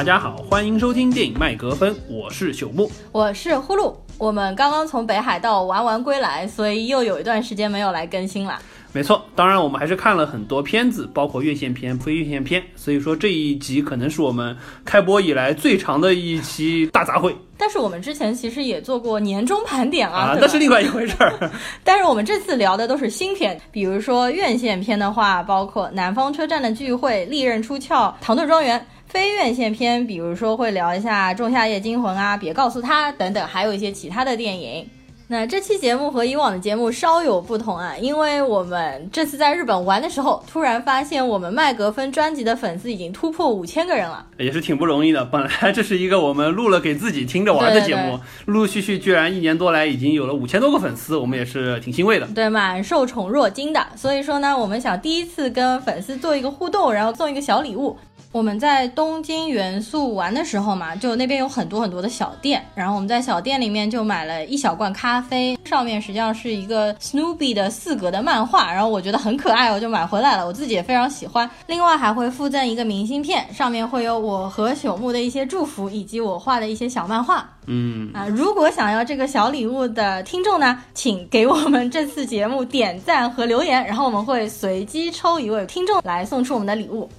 大家好，欢迎收听电影麦格芬，我是朽木，我是呼噜。我们刚刚从北海道玩完归来，所以又有一段时间没有来更新了。没错，当然我们还是看了很多片子，包括院线片、非院线片，所以说这一集可能是我们开播以来最长的一期大杂烩。但是我们之前其实也做过年终盘点啊，那是另外一回事儿。但是我们这次聊的都是新片，比如说院线片的话，包括《南方车站的聚会》《利刃出鞘》《唐顿庄园》；非院线片，比如说会聊一下《仲夏夜惊魂》啊，《别告诉他》等等，还有一些其他的电影。那这期节目和以往的节目稍有不同啊，因为我们这次在日本玩的时候，突然发现我们麦格芬专辑的粉丝已经突破五千个人了，也是挺不容易的。本来这是一个我们录了给自己听着玩的节目，陆陆续续居然一年多来已经有了五千多个粉丝，我们也是挺欣慰的。对，蛮受宠若惊的。所以说呢，我们想第一次跟粉丝做一个互动，然后送一个小礼物。我们在东京元素玩的时候嘛，就那边有很多很多的小店，然后我们在小店里面就买了一小罐咖啡，上面实际上是一个 Snoopy 的四格的漫画，然后我觉得很可爱，我就买回来了，我自己也非常喜欢。另外还会附赠一个明信片，上面会有我和朽木的一些祝福，以及我画的一些小漫画。嗯啊，如果想要这个小礼物的听众呢，请给我们这次节目点赞和留言，然后我们会随机抽一位听众来送出我们的礼物。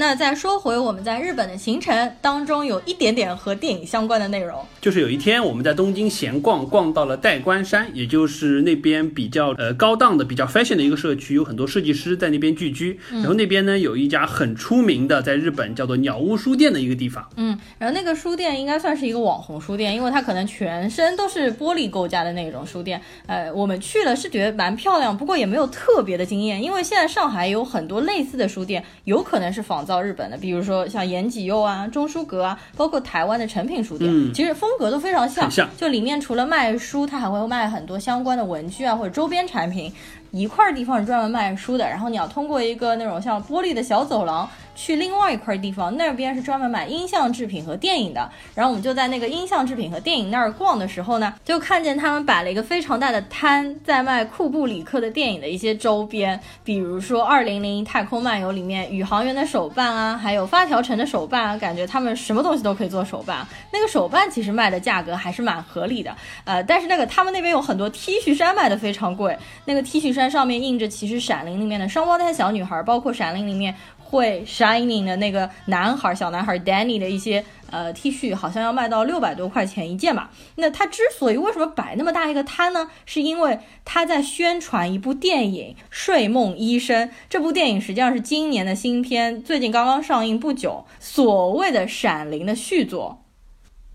那再说回我们在日本的行程当中，有一点点和电影相关的内容，就是有一天我们在东京闲逛，逛到了代官山，也就是那边比较呃高档的、比较 fashion 的一个社区，有很多设计师在那边聚居。然后那边呢有一家很出名的，在日本叫做鸟屋书店的一个地方。嗯，然后那个书店应该算是一个网红书店，因为它可能全身都是玻璃构架的那种书店。呃，我们去了是觉得蛮漂亮，不过也没有特别的惊艳，因为现在上海有很多类似的书店，有可能是仿。造日本的，比如说像延吉佑啊、中书阁啊，包括台湾的诚品书店，其实风格都非常像。就里面除了卖书，它还会卖很多相关的文具啊或者周边产品。一块地方是专门卖书的，然后你要通过一个那种像玻璃的小走廊去另外一块地方，那边是专门买音像制品和电影的。然后我们就在那个音像制品和电影那儿逛的时候呢，就看见他们摆了一个非常大的摊，在卖库布里克的电影的一些周边，比如说《二零零一太空漫游》里面宇航员的手办啊，还有发条城的手办啊，感觉他们什么东西都可以做手办。那个手办其实卖的价格还是蛮合理的，呃，但是那个他们那边有很多 T 恤衫卖的非常贵，那个 T 恤衫。上面印着其实《闪灵》里面的双胞胎小女孩，包括《闪灵》里面会 shining 的那个男孩小男孩 Danny 的一些呃 T 恤，好像要卖到六百多块钱一件吧。那他之所以为什么摆那么大一个摊呢？是因为他在宣传一部电影《睡梦医生》。这部电影实际上是今年的新片，最近刚刚上映不久，所谓的《闪灵》的续作。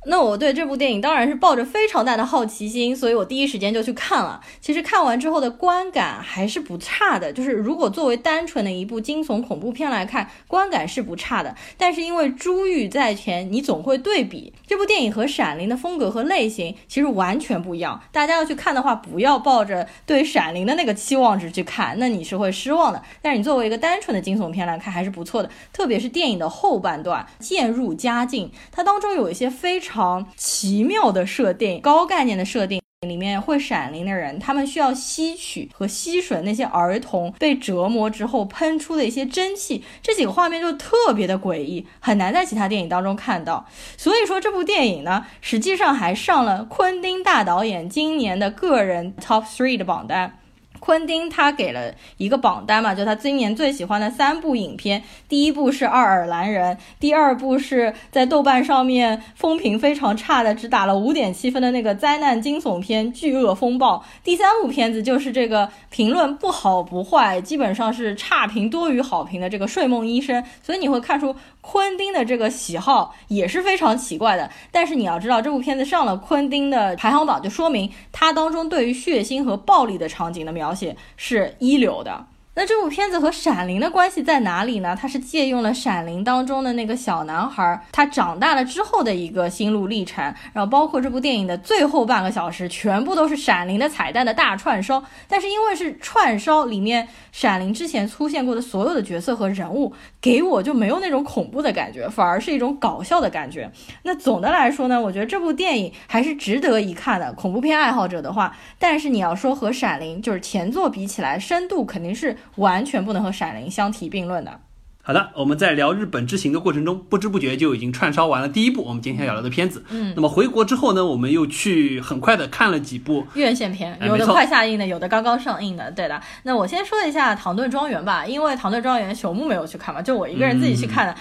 那我对这部电影当然是抱着非常大的好奇心，所以我第一时间就去看了。其实看完之后的观感还是不差的，就是如果作为单纯的一部惊悚恐怖片来看，观感是不差的。但是因为珠玉在前，你总会对比这部电影和《闪灵》的风格和类型其实完全不一样。大家要去看的话，不要抱着对《闪灵》的那个期望值去看，那你是会失望的。但是你作为一个单纯的惊悚片来看，还是不错的。特别是电影的后半段渐入佳境，它当中有一些非常。常奇妙的设定，高概念的设定里面会闪灵的人，他们需要吸取和吸吮那些儿童被折磨之后喷出的一些真气，这几个画面就特别的诡异，很难在其他电影当中看到。所以说这部电影呢，实际上还上了昆汀大导演今年的个人 Top Three 的榜单。昆汀他给了一个榜单嘛，就他今年最喜欢的三部影片，第一部是《爱尔兰人》，第二部是在豆瓣上面风评非常差的，只打了五点七分的那个灾难惊悚片《巨恶风暴》，第三部片子就是这个评论不好不坏，基本上是差评多于好评的这个《睡梦医生》，所以你会看出。昆汀的这个喜好也是非常奇怪的，但是你要知道，这部片子上了昆汀的排行榜，就说明它当中对于血腥和暴力的场景的描写是一流的。那这部片子和《闪灵》的关系在哪里呢？它是借用了《闪灵》当中的那个小男孩，他长大了之后的一个心路历程，然后包括这部电影的最后半个小时，全部都是《闪灵》的彩蛋的大串烧。但是因为是串烧，里面《闪灵》之前出现过的所有的角色和人物，给我就没有那种恐怖的感觉，反而是一种搞笑的感觉。那总的来说呢，我觉得这部电影还是值得一看的。恐怖片爱好者的话，但是你要说和《闪灵》就是前作比起来，深度肯定是。完全不能和《闪灵》相提并论的。好的，我们在聊日本之行的过程中，不知不觉就已经串烧完了第一部我们今天要聊的片子。嗯，那么回国之后呢，我们又去很快的看了几部院线片，有的快下映的，有的刚刚上映的。对的，那我先说一下《唐顿庄园》吧，因为《唐顿庄园》熊木没有去看嘛，就我一个人自己去看的。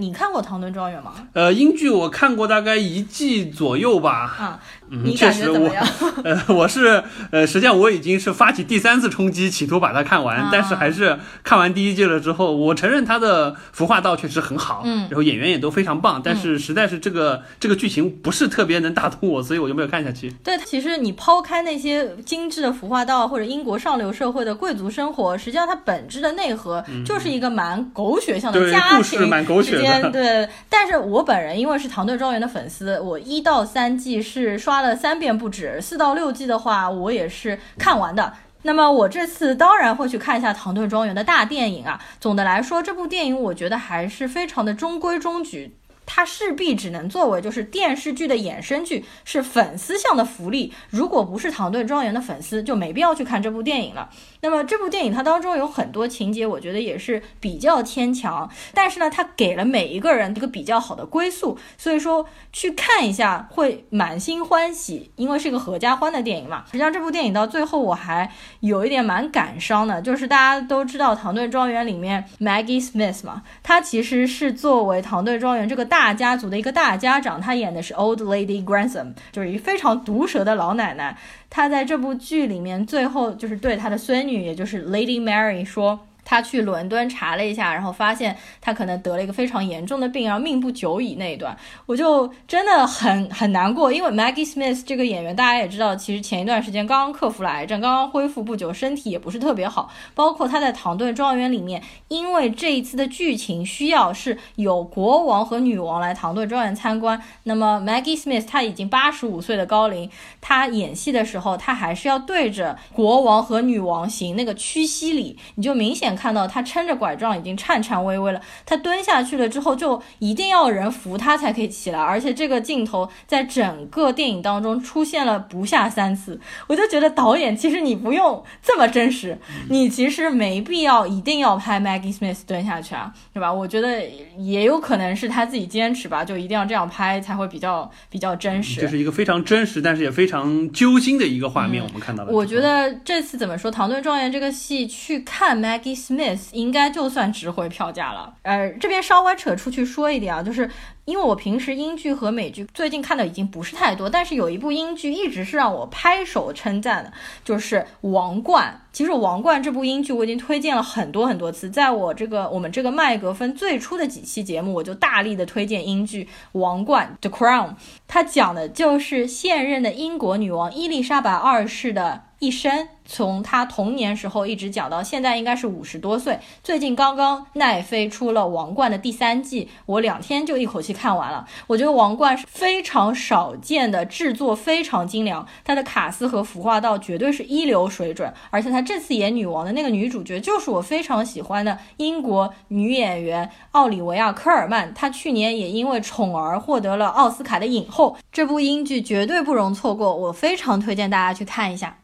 你看过《唐顿庄园》吗？呃，英剧我看过大概一季左右吧。啊，嗯，确实我，呃，我是呃，实际上我已经是发起第三次冲击，企图把它看完，但是还是看完第一季了之后，我承认它的服化道确实很好，嗯，然后演员也都非常棒，但是实在是这个这个剧情不是特别能打动我，所以我就没有看下去。对，其实你抛开那些精致的服化道或者英国上流社会的贵族生活，实际上它本质的内核就是一个蛮狗血向的家庭，蛮狗血的。对，但是我本人因为是唐顿庄园的粉丝，我一到三季是刷了三遍不止，四到六季的话我也是看完的。那么我这次当然会去看一下唐顿庄园的大电影啊。总的来说，这部电影我觉得还是非常的中规中矩。它势必只能作为就是电视剧的衍生剧，是粉丝向的福利。如果不是唐顿庄园的粉丝，就没必要去看这部电影了。那么这部电影它当中有很多情节，我觉得也是比较牵强，但是呢，它给了每一个人一个比较好的归宿，所以说去看一下会满心欢喜，因为是一个合家欢的电影嘛。实际上这部电影到最后我还有一点蛮感伤的，就是大家都知道唐顿庄园里面 Maggie Smith 嘛，她其实是作为唐顿庄园这个大大家族的一个大家长，他演的是 Old Lady Grantham，就是一非常毒舌的老奶奶。她在这部剧里面最后就是对她的孙女，也就是 Lady Mary 说。他去伦敦查了一下，然后发现他可能得了一个非常严重的病，然后命不久矣那一段，我就真的很很难过。因为 Maggie Smith 这个演员，大家也知道，其实前一段时间刚刚克服了癌症，刚刚恢复不久，身体也不是特别好。包括他在《唐顿庄园》里面，因为这一次的剧情需要是有国王和女王来唐顿庄园参观，那么 Maggie Smith 他已经八十五岁的高龄，他演戏的时候，他还是要对着国王和女王行那个屈膝礼，你就明显。看到他撑着拐杖已经颤颤巍巍了，他蹲下去了之后就一定要人扶他才可以起来，而且这个镜头在整个电影当中出现了不下三次，我就觉得导演其实你不用这么真实，你其实没必要一定要拍 Maggie Smith 蹲下去啊，对吧？我觉得也有可能是他自己坚持吧，就一定要这样拍才会比较比较真实。这是一个非常真实，但是也非常揪心的一个画面，我们看到了。我觉得这次怎么说，《唐顿庄园》这个戏去看 Maggie。Smith 应该就算值回票价了。呃，这边稍微扯出去说一点啊，就是因为我平时英剧和美剧最近看的已经不是太多，但是有一部英剧一直是让我拍手称赞的，就是《王冠》。其实《王冠》这部英剧我已经推荐了很多很多次，在我这个我们这个麦格芬最初的几期节目，我就大力的推荐英剧《王冠》The Crown。它讲的就是现任的英国女王伊丽莎白二世的一生。从他童年时候一直讲到现在，应该是五十多岁。最近刚刚奈飞出了《王冠》的第三季，我两天就一口气看完了。我觉得《王冠》是非常少见的制作，非常精良，它的卡斯和服化道绝对是一流水准。而且他这次演女王的那个女主角，就是我非常喜欢的英国女演员奥里维亚·科尔曼。她去年也因为《宠儿》获得了奥斯卡的影后。这部英剧绝对不容错过，我非常推荐大家去看一下。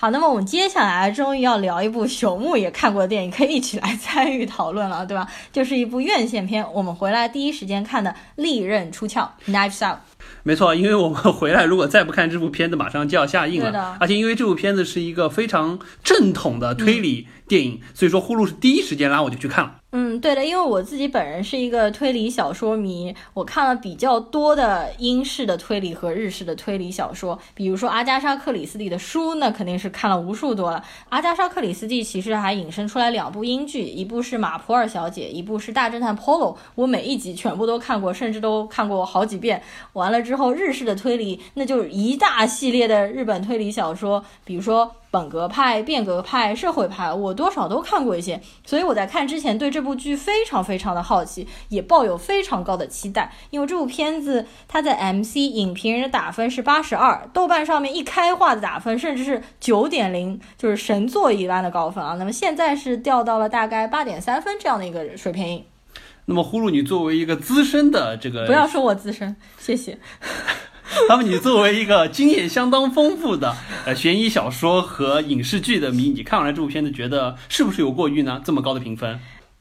好，那么我们接下来终于要聊一部朽木也看过的电影，可以一起来参与讨论了，对吧？就是一部院线片，我们回来第一时间看的《利刃出鞘》（Knives Out）。没错，因为我们回来如果再不看这部片子，马上就要下映了。而且因为这部片子是一个非常正统的推理电影，所以说呼噜是第一时间拉我就去看了。嗯，对的，因为我自己本人是一个推理小说迷，我看了比较多的英式的推理和日式的推理小说，比如说阿加莎·克里斯蒂的书，那肯定是看了无数多了。阿加莎·克里斯蒂其实还引申出来两部英剧，一部是《马普尔小姐》，一部是《大侦探 Polo》，我每一集全部都看过，甚至都看过好几遍。完完了之后，日式的推理那就一大系列的日本推理小说，比如说。本格派、变革派、社会派，我多少都看过一些，所以我在看之前对这部剧非常非常的好奇，也抱有非常高的期待。因为这部片子它在 MC 影评人的打分是八十二，豆瓣上面一开化的打分甚至是九点零，就是神作一般的高分啊。那么现在是掉到了大概八点三分这样的一个水平。那么呼噜，你作为一个资深的这个，不要说我资深，谢谢。那么你作为一个经验相当丰富的呃悬疑小说和影视剧的迷，你看完了这部片子，觉得是不是有过誉呢？这么高的评分？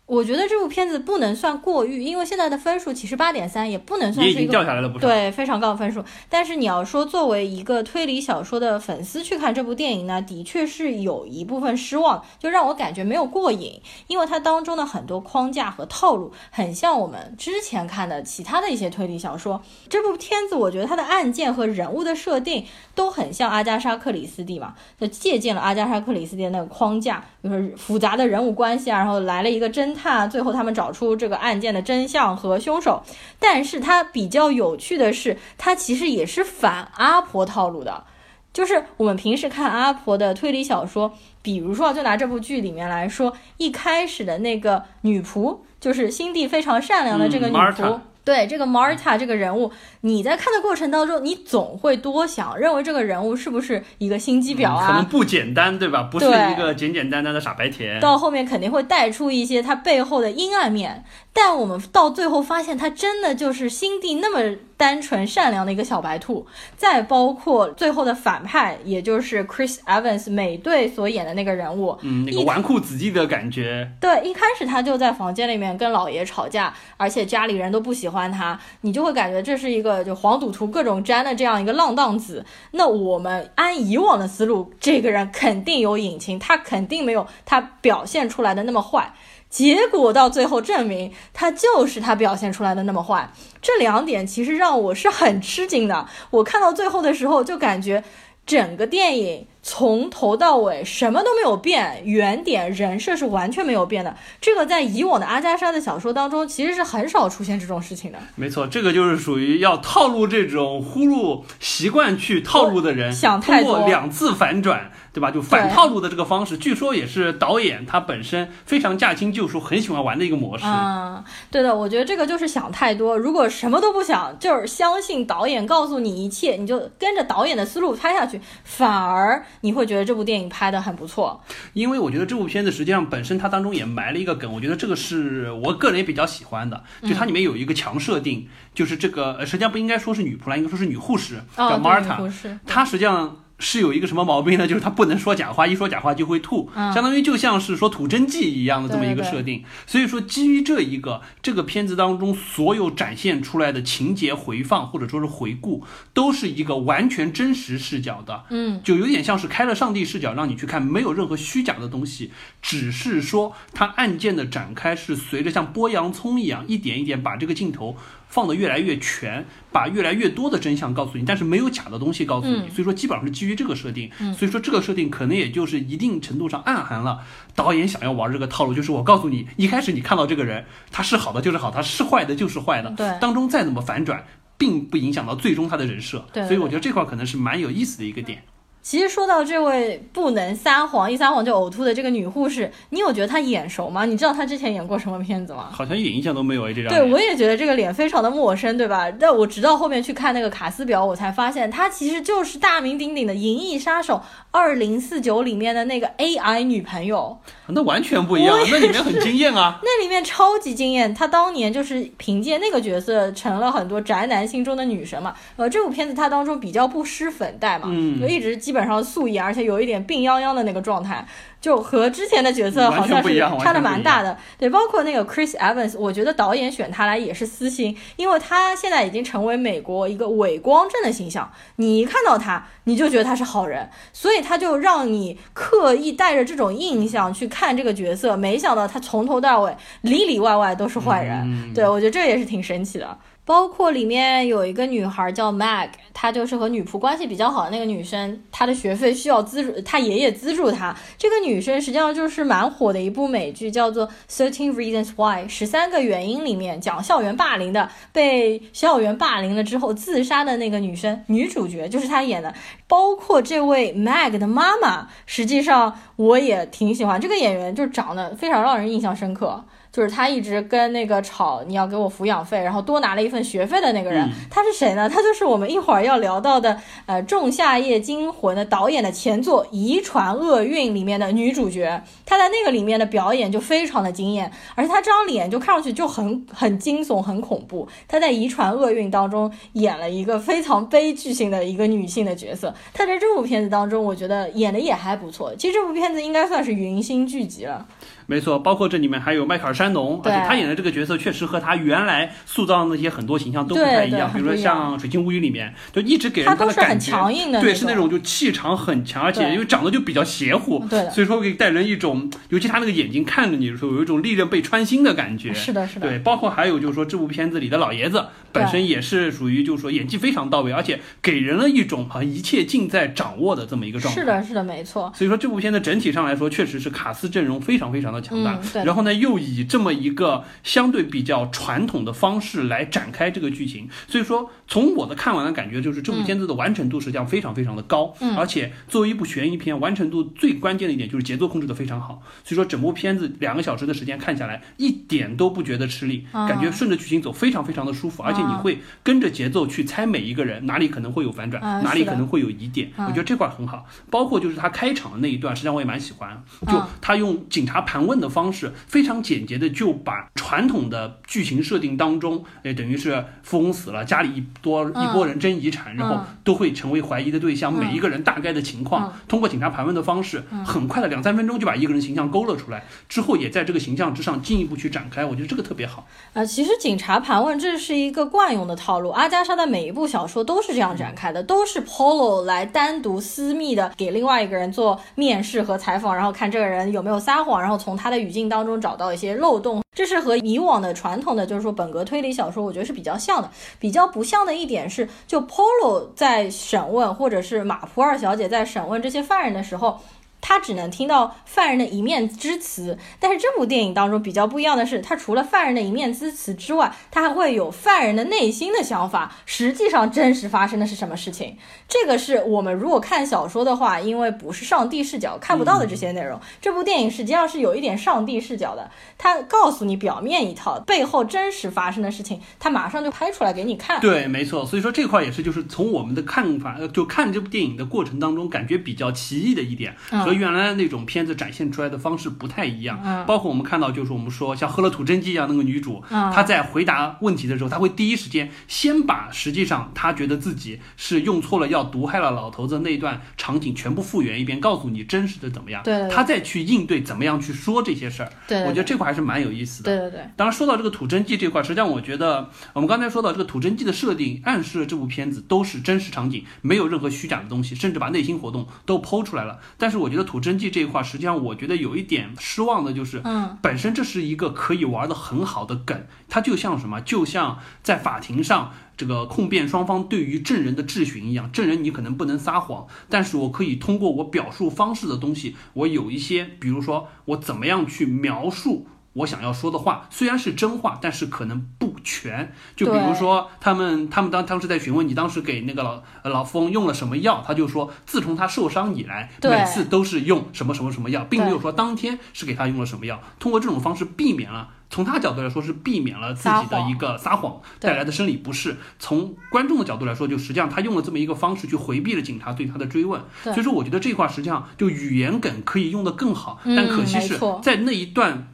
我觉得这部片子不能算过誉，因为现在的分数其实八点三，也不能算是一个掉下来了不少。对非常高的分数。但是你要说作为一个推理小说的粉丝去看这部电影呢，的确是有一部分失望，就让我感觉没有过瘾，因为它当中的很多框架和套路很像我们之前看的其他的一些推理小说。这部片子我觉得它的案件和人物的设定都很像阿加莎·克里斯蒂嘛，就借鉴了阿加莎·克里斯蒂的那个框架，就是复杂的人物关系啊，然后来了一个侦探，最后他们找出这个案件的真相和凶手。但是它比较有趣的是，它其实也是反阿婆套路的。就是我们平时看阿婆的推理小说，比如说就拿这部剧里面来说，一开始的那个女仆，就是心地非常善良的这个女仆。对这个 Marta 这个人物，你在看的过程当中，你总会多想，认为这个人物是不是一个心机婊啊？可能不简单，对吧？不是一个简简单单的傻白甜。到后面肯定会带出一些他背后的阴暗面，但我们到最后发现，他真的就是心地那么单纯善良的一个小白兔。再包括最后的反派，也就是 Chris Evans 美队所演的那个人物，嗯，那个纨绔子弟的感觉，对，一开始他就在房间里面跟老爷吵架，而且家里人都不喜欢他，你就会感觉这是一个就黄赌毒各种沾的这样一个浪荡子。那我们按以往的思路，这个人肯定有隐情，他肯定没有他表现出来的那么坏。结果到最后证明，他就是他表现出来的那么坏。这两点其实让我是很吃惊的。我看到最后的时候，就感觉整个电影从头到尾什么都没有变，原点人设是完全没有变的。这个在以往的阿加莎的小说当中，其实是很少出现这种事情的。没错，这个就是属于要套路这种呼噜习惯去套路的人，想太多通过两次反转，对吧？就反套路的这个方式，据说也是导演他本身非常驾轻就熟，很喜欢玩的一个模式。嗯，对的，我觉得这个就是想太多。如果什么都不想，就是相信导演告诉你一切，你就跟着导演的思路拍下去，反而你会觉得这部电影拍得很不错。因为我觉得这部片子实际上本身它当中也埋了一个梗，我觉得这个是我个人也比较喜欢的，就它里面有一个强设定，就是这个呃实际上不应该说是女仆啦，应该说是女护士，哦，叫对 Marta，她实际上。是有一个什么毛病呢？就是他不能说假话，一说假话就会吐，嗯相当于就像是说吐真剂一样的这么一个设定。所以说，基于这一个，这个片子当中所有展现出来的情节回放或者说是回顾，都是一个完全真实视角的，嗯，就有点像是开了上帝视角让你去看，没有任何虚假的东西，只是说它案件的展开是随着像剥洋葱一样，一点一点把这个镜头放的越来越全，把越来越多的真相告诉你，但是没有假的东西告诉你，嗯。所以说基本上是基于这个设定，所以说这个设定可能也就是一定程度上暗含了导演想要玩这个套路，就是我告诉你，一开始你看到这个人，他是好的就是好，他是坏的就是坏的，对。当中再怎么反转。并不影响到最终他的人设，对对。所以我觉得这块可能是蛮有意思的一个点。其实说到这位不能撒谎，一撒谎就呕吐的这个女护士，你有觉得她眼熟吗？你知道她之前演过什么片子吗？好像一点印象都没有哎，这张对，我也觉得这个脸非常的陌生，对吧？但我直到后面去看那个卡斯表，我才发现她其实就是大名鼎鼎的《银翼杀手二零四九》里面的那个 AI 女朋友。那完全不一样，那里面很惊艳啊。那里面超级惊艳，她当年就是凭借那个角色成了很多宅男心中的女神嘛。呃，这部片子她当中比较不施粉黛嘛，嗯就一直基本上素颜，而且有一点病殃殃的那个状态，就和之前的角色好像是差的蛮大的。对，包括那个 Chris Evans，我觉得导演选他来也是私心，因为他现在已经成为美国一个伪光正的形象，你一看到他，你就觉得他是好人，所以他就让你刻意带着这种印象去看这个角色，没想到他从头到尾里里外外都是坏人。嗯对我觉得这也是挺神奇的。包括里面有一个女孩叫 Mag，她就是和女仆关系比较好的那个女生，她的学费需要资助，她爷爷资助她。这个女生实际上就是蛮火的一部美剧，叫做《Thirteen Reasons Why》十三个原因里面讲校园霸凌的，被校园霸凌了之后自杀的那个女生，女主角就是她演的。包括这位 Mag 的妈妈，实际上我也挺喜欢这个演员，就长得非常让人印象深刻。就是他一直跟那个吵你要给我抚养费，然后多拿了一份学费的那个人，嗯他是谁呢？他就是我们一会儿要聊到的呃《仲夏夜惊魂》的导演的前作《遗传厄运》里面的女主角，她在那个里面的表演就非常的惊艳，而且她这张脸就看上去就很很惊悚、很恐怖。她在《遗传厄运》当中演了一个非常悲剧性的一个女性的角色，她在这部片子当中，我觉得演的也还不错。其实这部片子应该算是云星聚集了。没错，包括这里面还有迈克尔·山农，而且他演的这个角色确实和他原来塑造的那些很多形象都不太一样。比如说像《水晶物语》里面，就一直给人他的感觉，对，是那种就气场很强，而且因为长得就比较邪乎，对，所以说给带人一种，尤其他那个眼睛看着你的时候，有一种利刃被穿心的感觉。是的，是的。对，包括还有就是说这部片子里的老爷子本身也是属于就是说演技非常到位，而且给人了一种好像一切尽在掌握的这么一个状态。是的，是的，没错。所以说这部片子整体上来说，确实是卡斯阵容非常非常的强大。对。然后呢，又以这么一个相对比较传统的方式来展开这个剧情，所以说从我的看完的感觉，就是这部片子的完成度实际上非常非常的高。嗯。而且作为一部悬疑片，完成度最关键的一点就是节奏控制的非常好。所以说整部片子两个小时的时间看下来，一点都不觉得吃力，感觉顺着剧情走非常非常的舒服。而且你会跟着节奏去猜每一个人哪里可能会有反转，哪里可能会有疑点。我觉得这块很好。包括就是他开场的那一段，实际上我也蛮喜欢，就他用警察盘问的方式，非常简洁的就把传统的剧情设定当中，哎，等于是富翁死了，家里一多一波人争遗产，然后都会成为怀疑的对象，每一个人大概的情况，通过警察盘问的方式，很快的两三分钟就把一个人形象勾勒出来，之后也在这个形象之上进一步去展开，我觉得这个特别好。呃，其实警察盘问这是一个惯用的套路，阿加莎的每一部小说都是这样展开的，都是 Polo 来单独私密的给另外一个人做面试和采访，然后看这个人有没有撒谎，然后从从他的语境当中找到一些漏洞。这是和以往的传统的，就是说本格推理小说，我觉得是比较像的。比较不像的一点是，就 Polo 在审问，或者是马普尔小姐在审问这些犯人的时候。他只能听到犯人的一面之词，但是这部电影当中比较不一样的是，他除了犯人的一面之词之外，他还会有犯人的内心的想法。实际上真实发生的是什么事情？这个是我们如果看小说的话，因为不是上帝视角看不到的这些内容。这部电影实际上是有一点上帝视角的，他告诉你表面一套，背后真实发生的事情，他马上就拍出来给你看。对，没错。所以说这块也是，就是从我们的看法，就看这部电影的过程当中，感觉比较奇异的一点。和原来那种片子展现出来的方式不太一样，嗯，包括我们看到，就是我们说像喝了吐真剂一样那个女主，嗯，她在回答问题的时候，她会第一时间先把实际上她觉得自己是用错了药毒害了老头子那一段场景全部复原一遍，告诉你真实的怎么样，对，她再去应对怎么样去说这些事儿，对，我觉得这块还是蛮有意思的，对对对。当然说到这个吐真剂这块，实际上我觉得我们刚才说到这个吐真剂的设定，暗示了这部片子都是真实场景，没有任何虚假的东西，甚至把内心活动都剖出来了。但是我觉得土真剂这一块。实际上，我觉得有一点失望的就是，嗯，本身这是一个可以玩的很好的梗，它就像什么，就像在法庭上这个控辩双方对于证人的质询一样，证人你可能不能撒谎，但是我可以通过我表述方式的东西，我有一些，比如说我怎么样去描述。我想要说的话虽然是真话，但是可能不全。就比如说，他们他们当当时在询问你当时给那个老老翁用了什么药，他就说自从他受伤以来，每次都是用什么什么什么药，并没有说当天是给他用了什么药。通过这种方式避免了，从他角度来说是避免了自己的一个撒谎带来的生理不适。从观众的角度来说，就实际上他用了这么一个方式去回避了警察对他的追问。所以说，我觉得这块实际上就语言梗可以用得更好，但可惜是在那一段。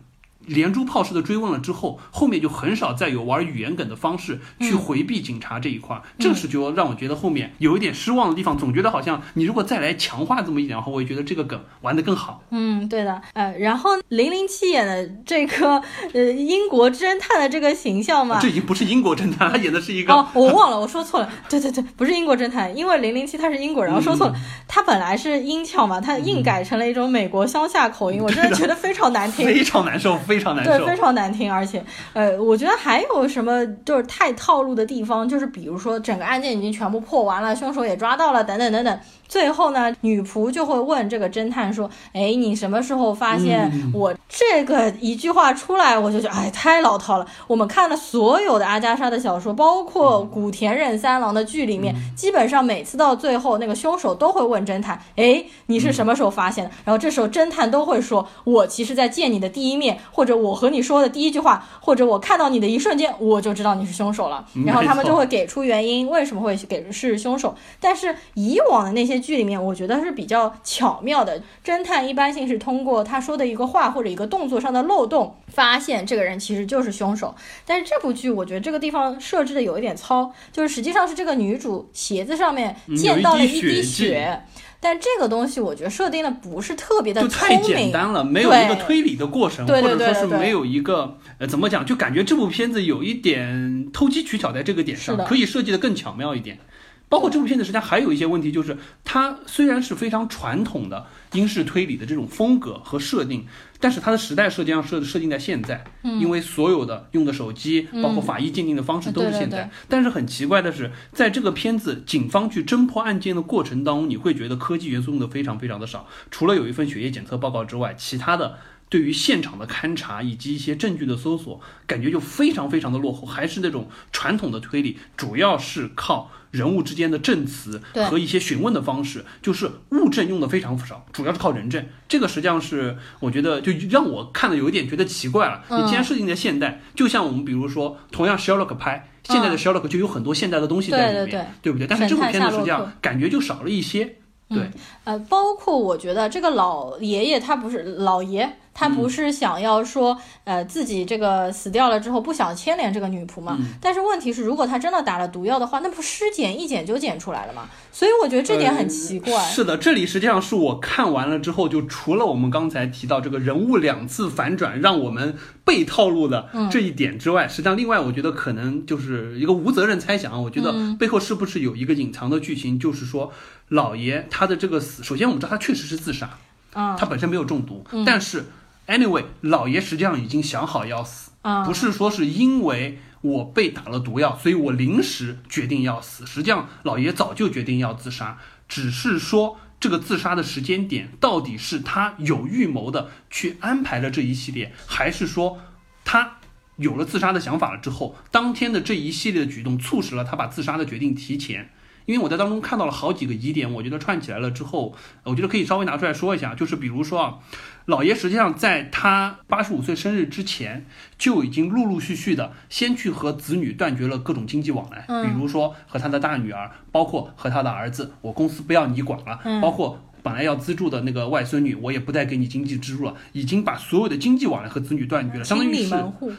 连珠炮式的追问了之后，后面就很少再有玩语言梗的方式去回避警察这一块，这是就让我觉得后面有一点失望的地方。总觉得好像你如果再来强化这么一点的话，我也觉得这个梗玩得更好。嗯，对的。呃，然后零零七演的这个呃英国侦探的这个形象嘛，这已经不是英国侦探，他演的是一个哦，我忘了，我说错了。对对对，不是英国侦探，因为零零七他是英国人，我说错了。他本来是英腔嘛，他硬改成了一种美国乡下口音，我真的觉得非常难听，非常难受，非常难受，对，非常难听。而且，呃，我觉得还有什么就是太套路的地方，就是比如说整个案件已经全部破完了，凶手也抓到了，等等等等。最后呢，女仆就会问这个侦探说：“哎，你什么时候发现我这个一句话出来，我就觉得哎，太老套了。我们看了所有的阿加莎的小说，包括古田任三郎的剧里面，基本上每次到最后，那个凶手都会问侦探：哎，你是什么时候发现的？然后这时候侦探都会说：我其实在见你的第一面，或者我和你说的第一句话，或者我看到你的一瞬间，我就知道你是凶手了。然后他们就会给出原因，为什么会给是凶手。但是以往的那些。剧里面我觉得是比较巧妙的，侦探一般性是通过他说的一个话或者一个动作上的漏洞，发现这个人其实就是凶手。但是这部剧我觉得这个地方设置的有一点糙，就是实际上是这个女主鞋子上面溅到了一滴血。但这个东西我觉得设定的不是特别的就太。简单了，没有一个推理的过程，或者说是没有一个呃怎么讲，就感觉这部片子有一点偷机取巧在这个点上，可以设计的更巧妙一点。包括这部片子实际上还有一些问题，就是它虽然是非常传统的英式推理的这种风格和设定，但是它的时代设计上设设定在现在，因为所有的用的手机，包括法医鉴定的方式都是现在。但是很奇怪的是，在这个片子警方去侦破案件的过程当中，你会觉得科技元素用的非常非常的少，除了有一份血液检测报告之外，其他的。对于现场的勘查以及一些证据的搜索，感觉就非常非常的落后，还是那种传统的推理，主要是靠人物之间的证词和一些询问的方式，就是物证用的非常少，主要是靠人证。这个实际上是我觉得就让我看的有一点觉得奇怪了。嗯你既然设定在现代，就像我们比如说同样 Sherlock 拍。现在的 Sherlock 就有很多现代的东西在里面，嗯对对对不对？但是这部片子实际上感觉就少了一些，对，呃，包括我觉得这个老爷爷他不是老爷，他嗯不是想要说，呃，自己这个死掉了之后不想牵连这个女仆嘛？嗯但是问题是，如果他真的打了毒药的话，那不尸检一检就检出来了嘛？所以我觉得这点很奇怪。是的，这里实际上是我看完了之后，就除了我们刚才提到这个人物两次反转让我们被套路的嗯这一点之外，实际上另外我觉得可能就是一个无责任猜想啊。我觉得嗯背后是不是有一个隐藏的剧情，就是说老爷他的这个死，首先我们知道他确实是自杀，嗯他本身没有中毒，但是 anyway 老爷实际上已经想好要死，嗯，不是说是因为我被打了毒药，所以我临时决定要死。实际上，老爷早就决定要自杀，只是说这个自杀的时间点到底是他有预谋的去安排了这一系列，还是说他有了自杀的想法了之后，当天的这一系列的举动促使了他把自杀的决定提前。因为我在当中看到了好几个疑点，我觉得串起来了之后，呃我觉得可以稍微拿出来说一下，就是比如说啊，老爷实际上在他八十五岁生日之前，就已经陆陆续续的先去和子女断绝了各种经济往来，嗯。比如说和他的大女儿，包括和他的儿子，我公司不要你管了，嗯。包括。本来要资助的那个外孙女，我也不再给你经济支柱了，已经把所有的经济往来和子女断绝了，相当于是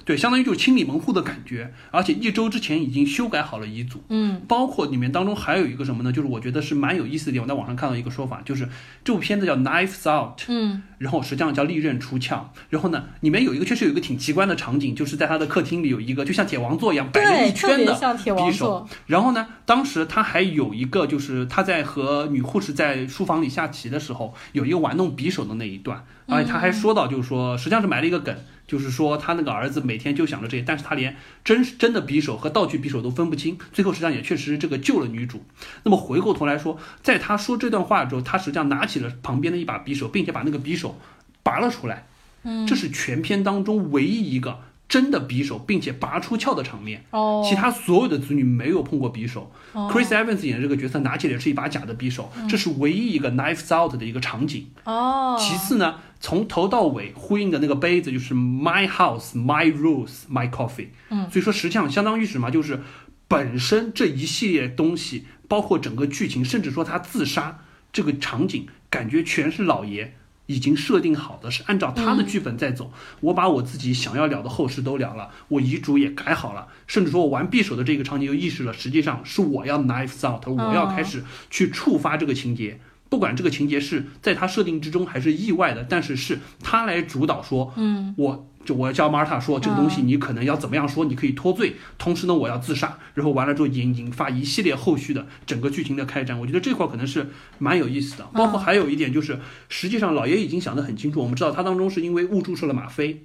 对，相当于就是清理门户的感觉。而且一周之前已经修改好了遗嘱，嗯包括里面当中还有一个什么呢？就是我觉得是蛮有意思的点，我在网上看到一个说法，就是这部片子叫《Knives Out》，嗯然后实际上叫利刃出鞘。然后呢，里面有一个确实有一个挺奇观的场景，就是在他的客厅里有一个就像铁王座一样摆了，一圈的匕首。。然后呢，当时他还有一个就是他在和女护士在书房里下棋的时候，有一个玩弄匕首的那一段，而且他还说到就是说，实际上是埋了一个梗。就是说，他那个儿子每天就想着这些，但是他连真真的匕首和道具匕首都分不清。最后实际上也确实这个救了女主。那么回过头来说，在他说这段话之后，他实际上拿起了旁边的一把匕首，并且把那个匕首拔了出来。嗯这是全片当中唯一一个真的匕首，并且拔出鞘的场面。哦，其他所有的子女没有碰过匕首。哦 Chris Evans 演的这个角色拿起的是一把假的匕首，这是唯一一个 Knives Out 的一个场景。哦，其次呢，从头到尾呼应的那个杯子就是 My House, My Rules, My Coffee。嗯，所以说实际上相当于是什么？就是本身这一系列东西，包括整个剧情，甚至说他自杀这个场景，感觉全是老爷。已经设定好的，是按照他的剧本在走。我把我自己想要了的后事都了了，我遗嘱也改好了，甚至说我玩匕首的这个场景就意识了，实际上是我要 knives out，我要开始去触发这个情节。不管这个情节是在他设定之中还是意外的，但是是他来主导说，嗯，我就我要叫 Marta 说这个东西你可能要怎么样说，你可以脱罪，同时呢我要自杀，然后完了之后引引发一系列后续的整个剧情的开展，我觉得这块可能是蛮有意思的。包括还有一点就是，实际上老爷已经想得很清楚，我们知道他当中是因为误注射了吗啡。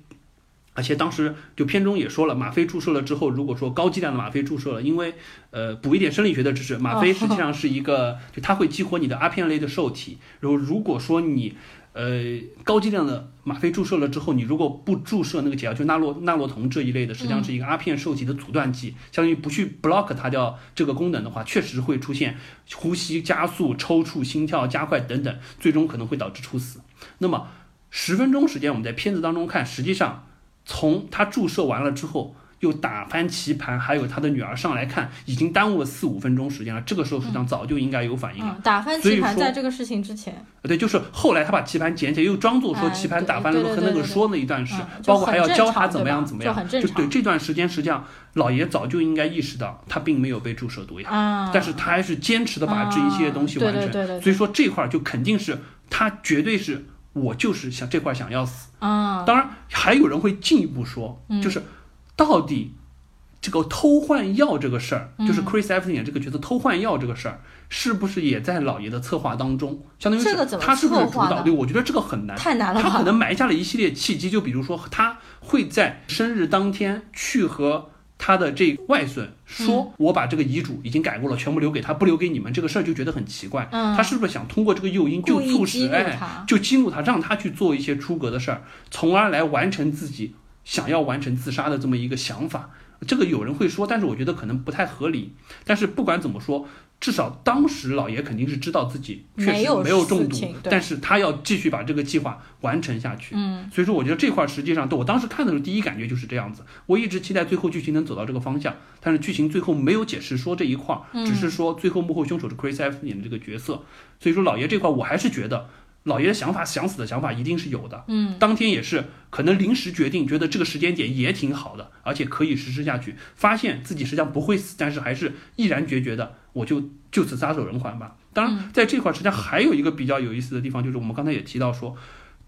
而且当时就片中也说了，吗啡注射了之后，如果说高剂量的吗啡注射了，因为呃补一点生理学的知识，吗啡实际上是一个，就它会激活你的阿片类的受体。然后如果说你呃高剂量的吗啡注射了之后，你如果不注射那个解药，就纳洛纳洛酮这一类的，实际上是一个阿片受体的阻断剂，相当于不去 block 它掉这个功能的话，确实会出现呼吸加速、抽搐、心跳加快等等，最终可能会导致猝死。那么十分钟时间，我们在片子当中看，实际上。从他注射完了之后，又打翻棋盘，还有他的女儿上来看，已经耽误了四五分钟时间了。这个时候实际上早就应该有反应了。嗯，打翻棋盘在这个事情之前，呃对，就是后来他把棋盘捡起来，又装作说哎棋盘打翻了，和那个说那一段是包括还要教他怎么样怎么样，就很正就对这段时间，实际上老爷早就应该意识到他并没有被注射毒药，啊，但是他还是坚持的把这一些东西啊完成。对对对对对所以说这块儿就肯定是他绝对是我就是想这块儿想要死。啊，当然还有人会进一步说，嗯就是到底这个偷换药这个事儿，嗯就是 Chris Evans 演这个角色偷换药这个事儿，是不是也在老爷的策划当中？相当于是他是不是主导？对，我觉得这个很难。太难了？他可能埋下了一系列契机，就比如说他会在生日当天去和他的这外孙说：“嗯我把这个遗嘱已经改过了，全部留给他，不留给你们。”这个事儿就觉得很奇怪。嗯他是不是想通过这个诱因就促使哎，就激怒他，让他去做一些出格的事儿，从而来完成自己想要完成自杀的这么一个想法？这个有人会说，但是我觉得可能不太合理。但是不管怎么说，至少当时老爷肯定是知道自己确实没有中毒但是他要继续把这个计划完成下去。嗯，所以说，我觉得这块儿实际上，对我当时看的时候，第一感觉就是这样子。我一直期待最后剧情能走到这个方向，但是剧情最后没有解释说这一块只是说最后幕后凶手是 Chris Evans 演的这个角色。所以说，老爷这块儿我还是觉得，老爷的想法想死的想法一定是有的。嗯，当天也是可能临时决定，觉得这个时间点也挺好的，而且可以实施下去。发现自己实际上不会死，但是还是毅然决绝的，我就就此撒手人寰吧。当然，在这块实际上还有一个比较有意思的地方，就是我们刚才也提到说，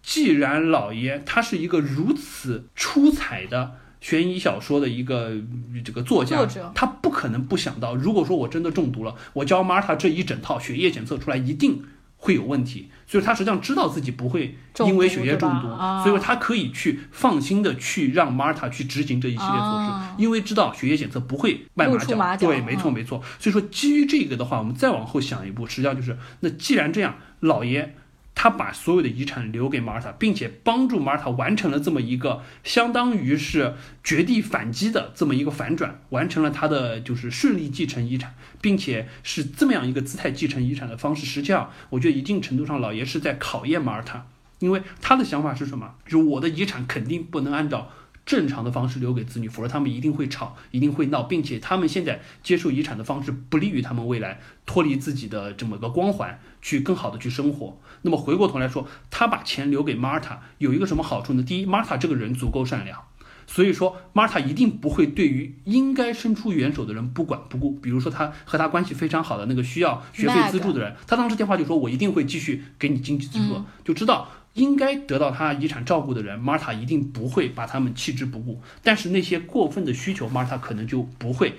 既然老爷他是一个如此出彩的悬疑小说的一个呃这个作家，他不可能不想到，如果说我真的中毒了，我教 Marta 这一整套血液检测出来一定会有问题，所以他实际上知道自己不会因为血液中毒，所以说他可以去放心的去让 Marta 去执行这一系列措施，啊因为知道血液检测不会卖露马脚，马脚对，没错嗯没错。所以说基于这个的话，我们再往后想一步，实际上就是那既然这样，老爷。他把所有的遗产留给马尔塔，并且帮助马尔塔完成了这么一个相当于是绝地反击的这么一个反转，完成了他的就是顺利继承遗产，并且是这么样一个姿态继承遗产的方式。实际上，我觉得一定程度上老爷是在考验马尔塔，因为他的想法是什么？就我的遗产肯定不能按照正常的方式留给子女，否则他们一定会吵，一定会闹，并且他们现在接受遗产的方式不利于他们未来脱离自己的这么个光环，去更好的去生活。那么回过头来说，他把钱留给 Marta 有一个什么好处呢？第一，Marta 这个人足够善良。所以说，Marta 一定不会对于应该伸出援手的人不管不顾。比如说，他和他关系非常好的那个需要学费资助的人，他当时电话就说：“我一定会继续给你经济资助。嗯就知道应该得到他遗产照顾的人，Marta 一定不会把他们弃之不顾。但是那些过分的需求，Marta 可能就不会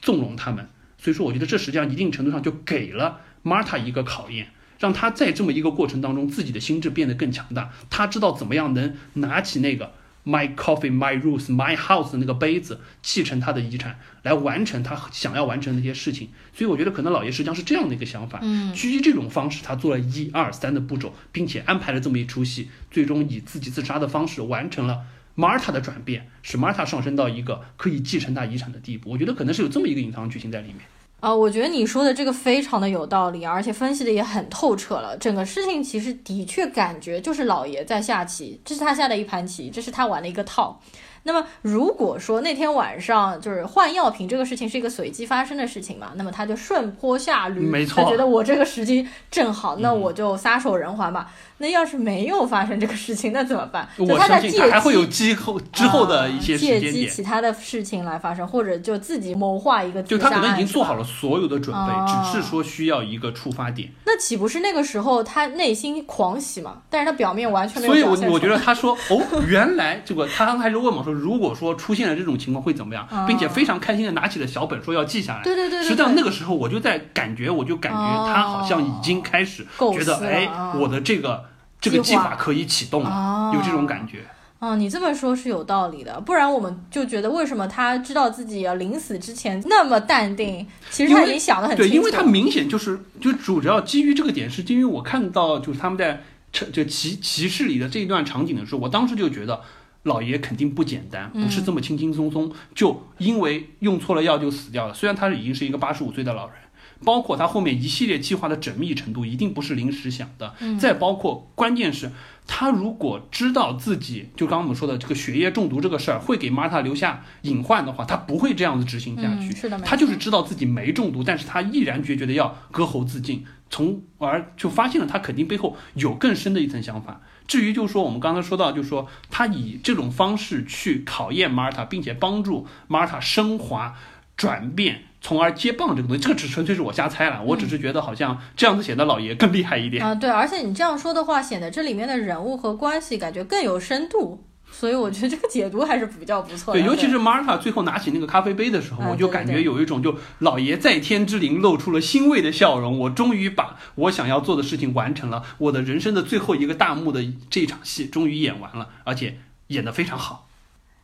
纵容他们。所以说，我觉得这实际上一定程度上就给了 Marta 一个考验。让他在这么一个过程当中，自己的心智变得更强大。他知道怎么样能拿起那个 My Coffee, My Rules, My House 的那个杯子，继承他的遗产，来完成他想要完成的那些事情。所以我觉得可能老爷实际上是这样的一个想法。嗯，基于这种方式，他做了一二三的步骤，并且安排了这么一出戏，最终以自己自杀的方式完成了 Marta 的转变，使 Marta 上升到一个可以继承他遗产的地步。我觉得可能是有这么一个隐藏剧情在里面。啊、我觉得你说的这个非常的有道理，而且分析的也很透彻了。整个事情其实的确感觉就是老爷在下棋，这是他下的一盘棋，这是他玩的一个套。那么如果说那天晚上就是换药品这个事情是一个随机发生的事情嘛，那么他就顺坡下驴，没错他觉得我这个时机正好，那我就撒手人寰吧。那要是没有发生这个事情，那怎么办？就我他在借相信他还会有机之后之后的一些时间借机点。其他的事情来发生，或者就自己谋划一个自就他可能已经做好了所有的准备，哦只是说需要一个触发点。那岂不是那个时候他内心狂喜嘛？但是他表面完全没有所以我。我觉得他说哦，原来这个他刚开始问我说，如果说出现了这种情况会怎么样，并且非常开心的拿起了小本说要记下来。啊对对对对对实际上那个时候我就在感觉，我就感觉他好像已经开始构觉得，哎啊，我的这个这个计划可以启动了，哦有这种感觉。哦，你这么说是有道理的，不然我们就觉得为什么他知道自己要临死之前那么淡定？其实他已经想得很清对，因为他明显就是就主要基于这个点，是基于我看到就是他们在这这骑骑士里的这一段场景的时候，我当时就觉得。老爷肯定不简单，不是这么轻轻松松就因为用错了药就死掉了。虽然他已经是一个八十五岁的老人，包括他后面一系列计划的缜密程度，一定不是临时想的。再包括关键是，他如果知道自己就刚刚我们说的这个血液中毒这个事儿会给玛塔留下隐患的话，他不会这样子执行下去。嗯是的他就是知道自己没中毒，但是他毅然决绝的要割喉自尽，从而就发现了他肯定背后有更深的一层想法。至于就是说我们刚才说到，就是说他以这种方式去考验玛塔，并且帮助玛塔升华、转变，从而接棒这个东西，这个只纯粹是我瞎猜了。我只是觉得好像这样子显得老爷更厉害一点。啊、对，而且你这样说的话，显得这里面的人物和关系感觉更有深度，所以我觉得这个解读还是比较不错的。对，尤其是 Marta 最后拿起那个咖啡杯的时候，啊我就感觉有一种就老爷在天之灵露出了欣慰的笑容。我终于把我想要做的事情完成了，我的人生的最后一个大幕的这一场戏终于演完了，而且演得非常好。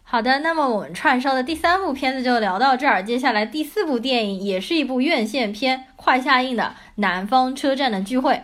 好的，那么我们串烧的第三部片子就聊到这儿，接下来第四部电影也是一部院线片，快下映的《南方车站的聚会》。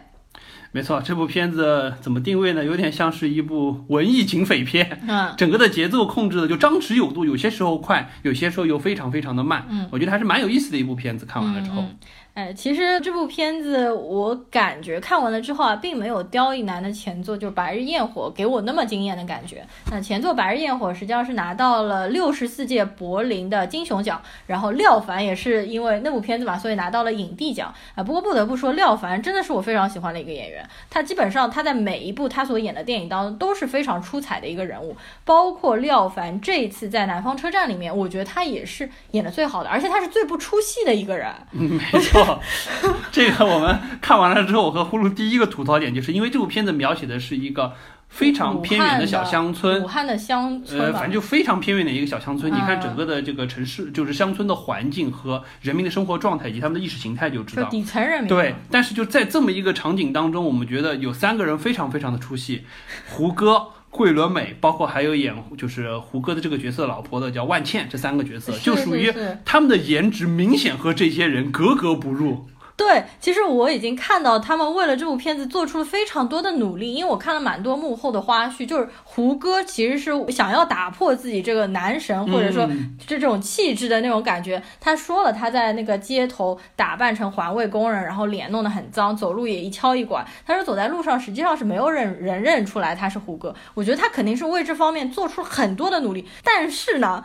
没错，这部片子怎么定位呢？有点像是一部文艺警匪片，嗯，整个的节奏控制的就张弛有度，有些时候快，有些时候又非常非常的慢。嗯，我觉得还是蛮有意思的一部片子。看完了之后，嗯哎，其实这部片子我感觉看完了之后啊，并没有刁亦男的前作就是《白日焰火》给我那么惊艳的感觉。那前作《白日焰火》实际上是拿到了六十四届柏林的金熊奖，然后廖凡也是因为那部片子嘛，所以拿到了影帝奖啊。不过不得不说，廖凡真的是我非常喜欢的一个演员，他基本上他在每一部他所演的电影当中都是非常出彩的一个人物，包括廖凡这一次在《南方车站》里面，我觉得他也是演的最好的，而且他是最不出戏的一个人。没错，这个我们看完了之后，我和呼噜第一个吐槽点就是因为这部片子描写的是一个非常偏远的小乡村武，汉的乡村呃，反正就非常偏远的一个小乡村。你看嗯整个的这个城市，就是乡村的环境和人民的生活状态以及他们的意识形态，就知道。底层人民对，但是就在这么一个场景当中，我们觉得有三个人非常非常的出戏，胡歌。桂纶镁，包括还有演就是胡歌的这个角色老婆的叫万茜，这三个角色就属于他们的颜值明显和这些人格格不入。对，其实我已经看到他们为了这部片子做出了非常多的努力，因为我看了蛮多幕后的花絮，就是胡歌其实是想要打破自己这个男神或者说嗯这种气质的那种感觉。他说了，他在那个街头打扮成环卫工人，然后脸弄得很脏，走路也一敲一拐。他说走在路上实际上是没有人人认出来他是胡歌。我觉得他肯定是为这方面做出了很多的努力，但是呢。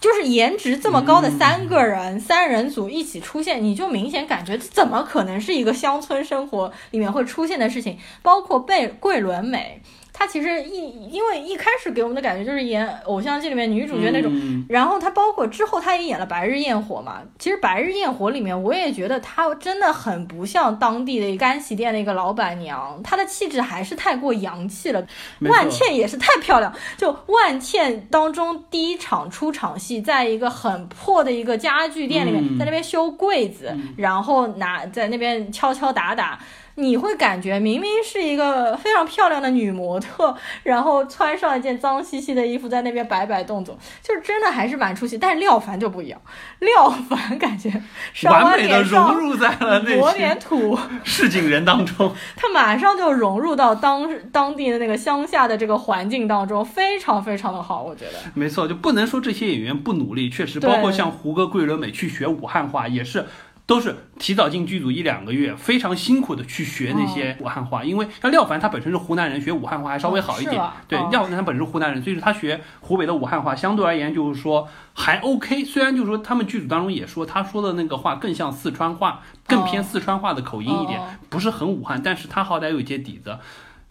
就是颜值这么高的三个人、三人组一起出现，你就明显感觉这怎么可能是一个乡村生活里面会出现的事情？包括贝桂纶镁，她其实一因为一开始给我们的感觉就是演偶像剧里面女主角那种，嗯然后她包括之后她也演了《白日焰火》嘛。其实《白日焰火》里面我也觉得她真的很不像当地的干洗店的一个老板娘，她的气质还是太过洋气了。万茜也是太漂亮，就万茜当中第一场出场戏，在一个很破的一个家具店里面，嗯在那边修柜子，然后拿在那边敲敲打打。你会感觉明明是一个非常漂亮的女模特，然后穿上一件脏兮兮的衣服在那边摆摆动作，就是真的还是蛮出戏。但是廖凡就不一样，廖凡感觉 稍完微美的融入在了那点土，市井人当中。他马上就融入到当当地的那个乡下的这个环境当中，非常非常的好，我觉得。没错，就不能说这些演员不努力，确实，包括像胡歌、桂纶镁去学武汉话，也是。都是提早进剧组一两个月，非常辛苦的去学那些武汉话，因为像廖凡他本身是湖南人，学武汉话还稍微好一点。哦对，哦廖凡他本身是湖南人，所以说他学湖北的武汉话相对而言就是说还 OK。虽然就是说他们剧组当中也说他说的那个话更像四川话，更偏四川话的口音一点，不是很武汉，但是他好歹有一些底子。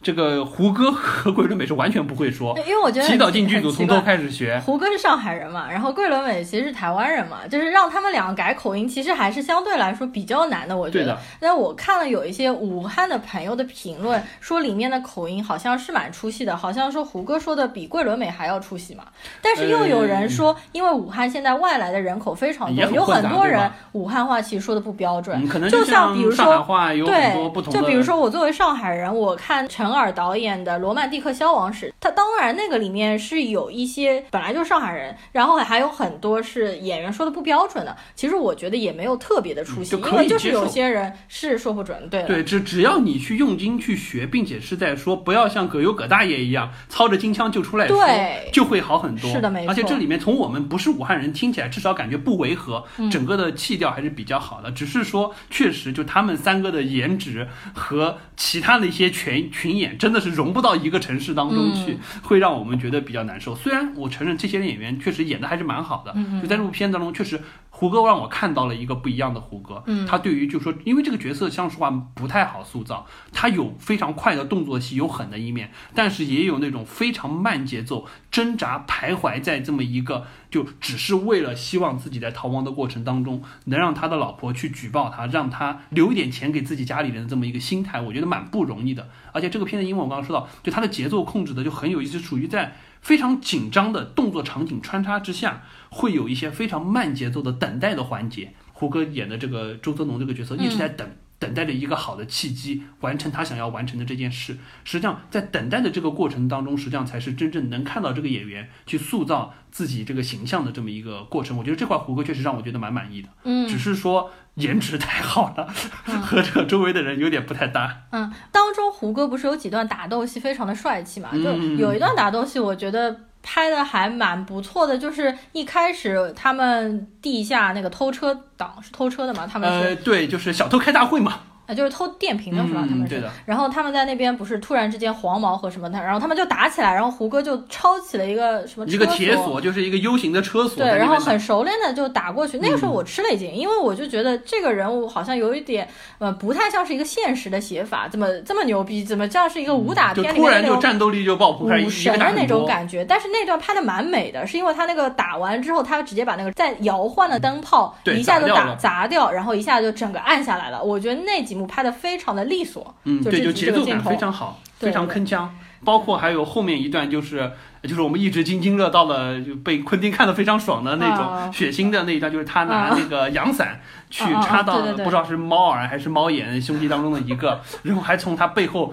这个胡歌和桂纶镁是完全不会说，因为我觉得很提早进剧组，从头开始学。胡歌是上海人嘛，然后桂纶镁其实是台湾人嘛，就是让他们两个改口音，其实还是相对来说比较难的，我觉得。那我看了有一些武汉的朋友的评论，说里面的口音好像是蛮出戏的，好像说胡歌说的比桂纶镁还要出戏嘛。但是又有人说，因为武汉现在外来的人口非常多，有很多人武汉话其实说的不标准，嗯，可能就像像比如上海说。话有很多对不，同的，就比如说我作为上海人，我看陈陈耳导演的《罗曼蒂克消亡史》，他当然那个里面是有一些本来就是上海人，然后还有很多是演员说的不标准的。其实我觉得也没有特别的出戏，因为就是有些人是说不准，对的对，只只要你去用心去学，并且是在说，不要像葛优葛大爷一样操着金枪就出来说对，就会好很多。是的没错而且这里面从我们不是武汉人听起来，至少感觉不违和，嗯整个的气调还是比较好的。只是说，确实就他们三个的颜值和其他的一些群群演，真的是融不到一个城市当中去，嗯会让我们觉得比较难受。虽然我承认这些演员确实演的还是蛮好的，嗯就在这部片当中，确实胡歌让我看到了一个不一样的胡歌。嗯他对于就说，因为这个角色，像实话不太好塑造，他有非常快的动作戏，有狠的一面，但是也有那种非常慢节奏、挣扎徘徊在这么一个，就只是为了希望自己在逃亡的过程当中，能让他的老婆去举报他，让他留一点钱给自己家里人的这么一个心态，我觉得蛮不容易的。而且这个片子，因为我刚刚说到，就他的节奏控制的就很有意思，属于在非常紧张的动作场景穿插之下，会有一些非常慢节奏的等待的环节。胡歌演的这个周泽农这个角色一直在等。等待着一个好的契机，完成他想要完成的这件事。实际上，在等待的这个过程当中，实际上才是真正能看到这个演员去塑造自己这个形象的这么一个过程。我觉得这块胡歌确实让我觉得蛮满意的，嗯只是说颜值太好了，和这个周围的人有点不太搭。嗯，当中胡歌不是有几段打斗戏非常的帅气嘛？就嗯有一段打斗戏，我觉得拍的还蛮不错的，就是一开始他们地下那个偷车党是偷车的嘛，他们是、呃，对，就是小偷开大会嘛，呃就是偷电瓶的是吧？他们。然后他们在那边不是突然之间黄毛和什么的，然后他们就打起来，然后胡歌就抄起了一个什么一个车铁锁，就是一个 U 型的车锁对。然后很熟练的就打过去。那个时嗯候我吃了一惊，因为我就觉得这个人物好像有一点，呃，不太像是一个现实的写法，怎么这么牛逼？怎么像是一个武打片里突然就面那种战斗力就爆棚，武神的那种感觉？但是那段拍的蛮美的，是因为他那个打完之后，他直接把那个在摇晃的灯泡对一下就打砸掉砸掉，然后一下就整个暗下来了。我觉得那几幕拍的非常的利索，嗯，对，就节奏感非常好，非常铿锵。包括还有后面一段，就是就是我们一直津津乐道的，就被昆汀看得非常爽的那啊种血腥的那一段，就是他拿啊那个阳伞去插到不知道是猫耳还是猫眼兄弟当中的一个，然后还从他背后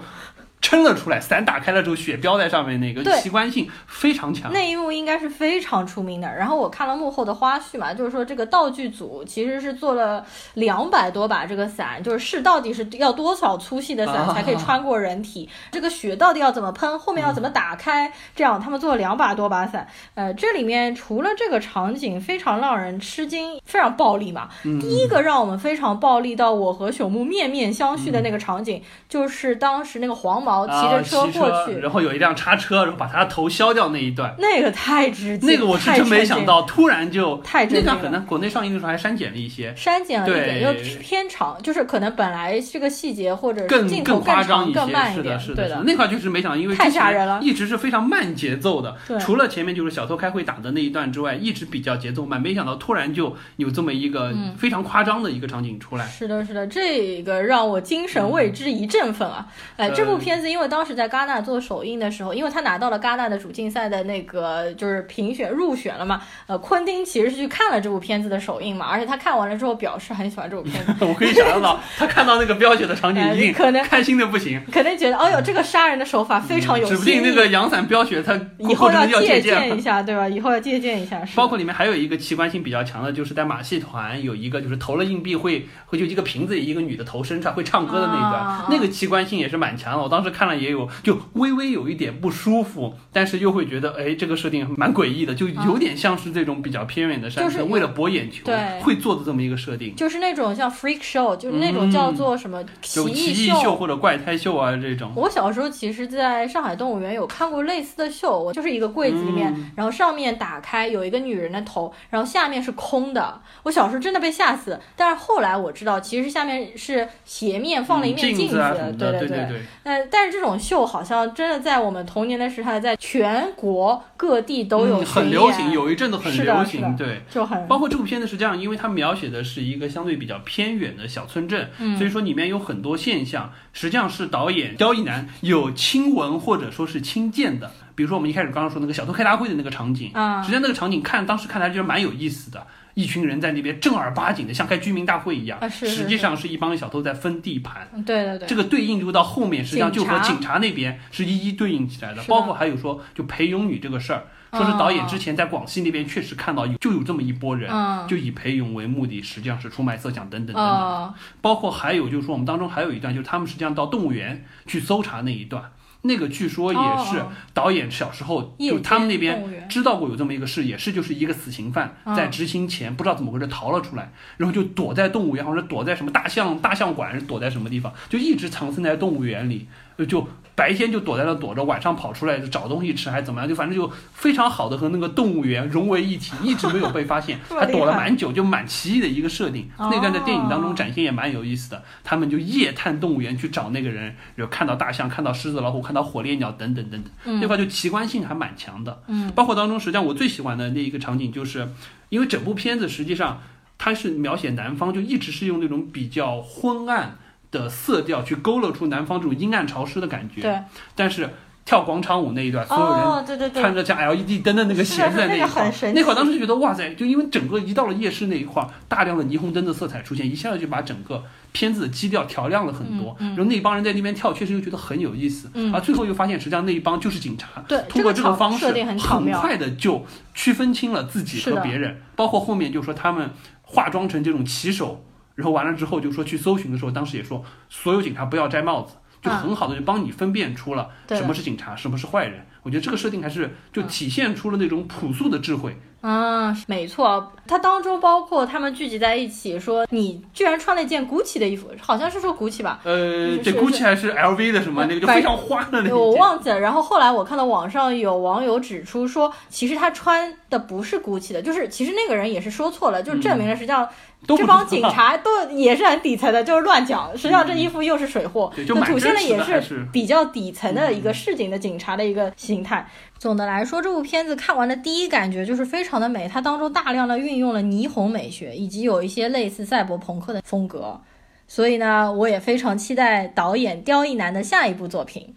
撑了出来，伞打开了之后血飙在上面，那个对奇观性非常强。那一幕应该是非常出名的。然后我看了幕后的花絮嘛，就是说这个道具组其实是做了两百多把这个伞，就是是到底是要多少粗细的伞啊才可以穿过人体，这个血到底要怎么喷，后面要怎么打开，这样他们做了两百多把伞。呃，这里面除了这个场景非常让人吃惊，非常暴力嘛，嗯第一个让我们非常暴力到我和朽木面面相觑的那个场景，就是当时那个黄毛骑着啊，车过去。然后有一辆叉车，然后把他的头削掉那一段，那个太直接，那个我是真没想到，突然就太直接了那段可能国内上映的时候还删减了一些，删减了一点，对又偏长，就是可能本来这个细节或者更更镜头夸张、一些，更慢一点，是的，是的。那块就是没想到，因为太吓人了一直是非常慢节奏的对，除了前面就是小偷开会打的那一段之外，一直比较节奏慢。没想到突然就有这么一个嗯非常夸张的一个场景出来。是的，是的，这个让我精神为之一振奋啊！哎，这部呃片子因为当时在戛纳做首映的时候，因为他拿到了戛纳的主竞赛的那个就是评选入选了嘛，呃，昆汀其实是去看了这部片子的首映嘛，而且他看完了之后表示很喜欢这部片子，我可以想象到，他看到那个飙血的场景，哎一定可能开心的不行。可能觉得，哦呦，这个杀人的手法非常有指不，定那个阳伞飙血，他以后要借鉴鉴一下，对吧？以后要借鉴一下，是包括里面还有一个奇观性比较强的，就是在马戏团有一个就是投了硬币会会就一个瓶子里一个女的头伸出来会唱歌的那一段，啊那个奇观性也是蛮强的。我当时看了也有就微微有一点不舒服，但是又会觉得哎这个设定蛮诡异的，就有点像是这种比较偏远的山就是村为了博眼球对会做的这么一个设定。就是那种像 freak show，就是那种叫做什么奇异异秀或者怪胎秀啊这种，我小时候其实在上海动物园有看过类似的秀，我就是一个柜子里面，嗯然后上面打开有一个女人的头，然后下面是空的。我小时候真的被吓死，但是后来我知道，其实下面是斜面放了一面子，镜啊什么的，对对对。呃，但是这种秀好像真的在我们童年的时代，在全国各地都有嗯很流行，有一阵子很流行，对。就很包括这部片子是这样，因为它描写的是一个相对比较偏远的小村镇，嗯所以说里面有很多现象，实际上是导演刁亦男有亲闻或者说是亲见的。比如说我们一开始刚刚说那个小偷开大会的那个场景，啊实际上那个场景看当时看来就是蛮有意思的。一群人在那边正儿八经的像开居民大会一样，啊是是实际上是一帮小偷在分地盘。嗯对对对，这个对应就到后面，实际上就和警察那边是一一对应起来的，包括还有说就裴勇女这个事儿，说是导演之前在广西那边确实看到有就有这么一波人，嗯就以裴勇为目的，实际上是出卖色相等等等等。哦包括还有就是说我们当中还有一段，就是他们实际上到动物园去搜查那一段。那个据说也是哦导演小时候，就他们那边知道过有这么一个事，也是就是一个死刑犯嗯。在执行前不知道怎么回事逃了出来，然后就躲在动物园，或者躲在什么大象大象馆，是躲在什么地方，就一直藏身在动物园里，呃就白天就躲在那躲着，晚上跑出来就找东西吃，还是怎么样，就反正就非常好的和那个动物园融为一体，一直没有被发现，还躲了蛮久，就蛮奇异的一个设定。哦那段在电影当中展现也蛮有意思的，他们就夜探动物园去找那个人，有看到大象、看到狮子、老虎、看到火烈鸟等等等等，嗯那块就奇观性还蛮强的。嗯，包括当中实际上我最喜欢的那一个场景，就是因为整部片子实际上它是描写南方，就一直是用那种比较昏暗的色调去勾勒出南方这种阴暗潮湿的感觉。对，但是跳广场舞那一段，所有人穿着像 LED 灯的那个鞋子在那一块那块儿当时就觉得哇塞，就因为整个一到了夜市那一块儿，大量的霓虹灯的色彩出现，一下子就把整个片子的基调调亮了很多。然后那帮人在那边跳，确实又觉得很有意思。嗯而最后又发现，实际上那一帮就是警察。对通过这个个方式，很，快的就区分清了自己和别人。包括后面就说他们化妆成这种骑手，然后完了之后就说去搜寻的时候，当时也说所有警察不要摘帽子。就很好的就帮你分辨出了什么是警察，什么是坏人。我觉得这个设定还是就体现出了那种朴素的智慧。嗯，没错，它当中包括他们聚集在一起，说你居然穿了一件 GUCCI 的衣服，好像是说 GUCCI 吧，呃，是这 GUCCI 还是 LV 的什么那个就非常花的那个。我忘记了。然后后来我看到网上有网友指出说，其实他穿的不是 GUCCI 的，就是其实那个人也是说错了，就证明了实际上这帮警察都也是很底层的，就是乱讲。实际上这衣服又是水货，对就蛮凸显的也是比较底层的一个市井的警察的一个形态。总的来说，这部片子看完的第一感觉就是非常的美，它当中大量的运用了霓虹美学，以及有一些类似赛博朋克的风格。所以呢，我也非常期待导演刁亦男的下一部作品。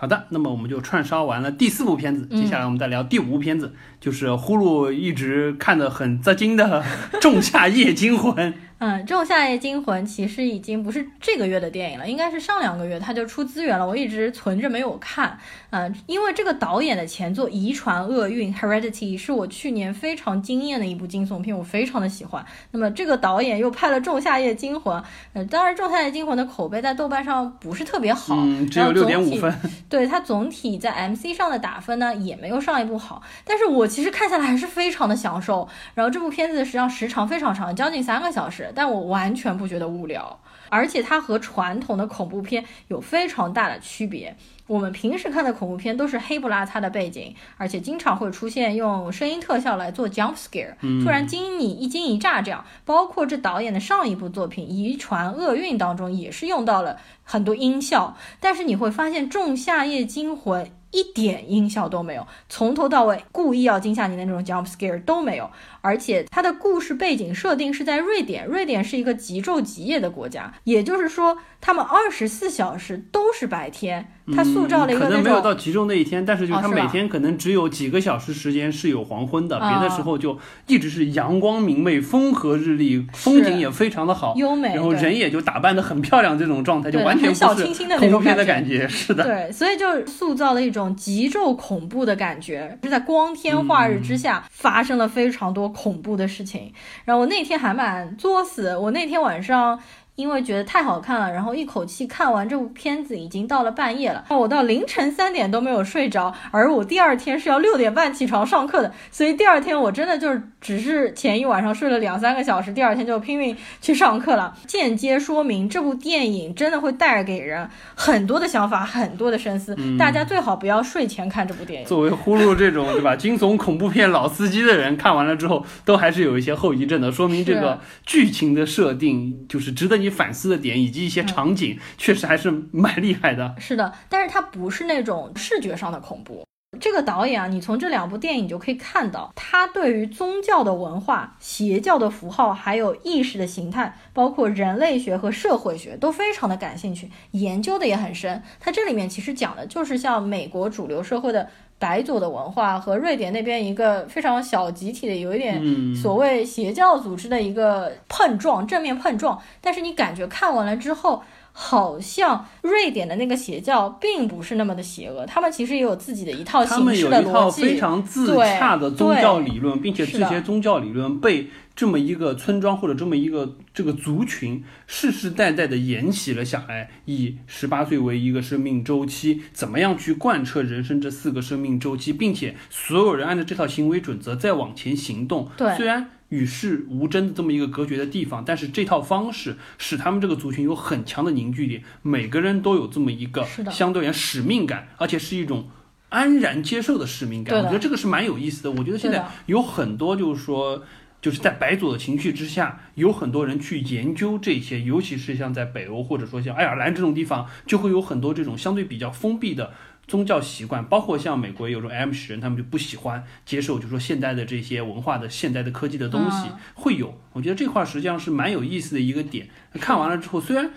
好的，那么我们就串烧完了第四部片子，接下来我们再聊第五部片子，就是呼噜一直看得很扎惊的《仲夏夜惊魂》。嗯，《仲夏夜惊魂》其实已经不是这个月的电影了，应该是上两个月它就出资源了，我一直存着没有看。嗯，因为这个导演的前作《遗传厄运》（Heredity） 是我去年非常惊艳的一部惊悚片，我非常的喜欢。那么这个导演又拍了《仲夏夜惊魂》，呃，当然《仲夏夜惊魂》的口碑在豆瓣上不是特别好，嗯，只有六点五分。对它总体在 MC 上的打分呢，也没有上一部好，但是我其实看下来还是非常的享受。然后这部片子实际上时长非常长，将近三个小时，但我完全不觉得无聊，而且它和传统的恐怖片有非常大的区别。我们平时看的恐怖片都是黑不拉擦的背景，而且经常会出现用声音特效来做 jump scare，、突然惊你一惊一乍这样。包括这导演的上一部作品《遗传厄运》当中也是用到了很多音效，但是你会发现《仲夏夜惊魂》一点音效都没有，从头到尾故意要惊吓你的那种 jump scare 都没有，而且它的故事背景设定是在瑞典，瑞典是一个极昼极夜的国家，也就是说他们二十四小时都是白天，它塑造了一个嗯可能没有。到集中那一天，但是就是它哦是吧每天可能只有几个小时时间是有黄昏的，啊别的时候就一直是阳光明媚、风和日丽，风景也非常的好，优美，然后人也就打扮的很漂亮，这种状态就完全不是恐怖片种感觉的感觉。是的，对，所以就塑造了一种极昼恐怖的感觉，是在光天化日之下发生了非常多恐怖的事情。然后我那天还蛮作死，我那天晚上。因为觉得太好看了，然后一口气看完这部片子，已经到了半夜了。我到凌晨三点都没有睡着，而我第二天是要六点半起床上课的，所以第二天我真的就是只是前一晚上睡了两三个小时，第二天就拼命去上课了。间接说明这部电影真的会带给人很多的想法，很多的深思。大家最好不要睡前看这部电影。作为呼噜这种对吧惊悚恐怖片老司机的人，看完了之后都还是有一些后遗症的，说明这个剧情的设定就是值得你反思的点，以及一些场景确实还是蛮厉害的。是的，但是它不是那种视觉上的恐怖。这个导演啊，你从这两部电影就可以看到，他对于宗教的文化、邪教的符号，还有意识的形态，包括人类学和社会学，都非常的感兴趣，研究的也很深。他这里面其实讲的就是像美国主流社会的白左的文化和瑞典那边一个非常小集体的，有一点嗯所谓邪教组织的一个碰撞，正面碰撞。但是你感觉看完了之后，好像瑞典的那个邪教并不是那么的邪恶，他们其实也有自己的一套他形式的们有一套。非常自洽的宗教理论，并且这些宗教理论被这么一个村庄或者这么一个这个族群世世代代的沿袭了下来。以十八岁为一个生命周期，怎么样去贯彻人生这四个生命周期，并且所有人按照这套行为准则再往前行动。对虽然。与世无争的这么一个隔绝的地方，但是这套方式使他们这个族群有很强的凝聚力，每个人都有这么一个相对而言使命感，而且是一种安然接受的使命感。我觉得这个是蛮有意思的。我觉得现在有很多就是说，就是在白左的情绪之下，有很多人去研究这些，尤其是像在北欧或者说像爱尔兰这种地方，就会有很多这种相对比较封闭的。宗教习惯，包括像美国有种 M 式人，他们就不喜欢接受，就是说现代的这些文化的、现代的科技的东西嗯会有。我觉得这块实际上是蛮有意思的一个点。看完了之后，虽然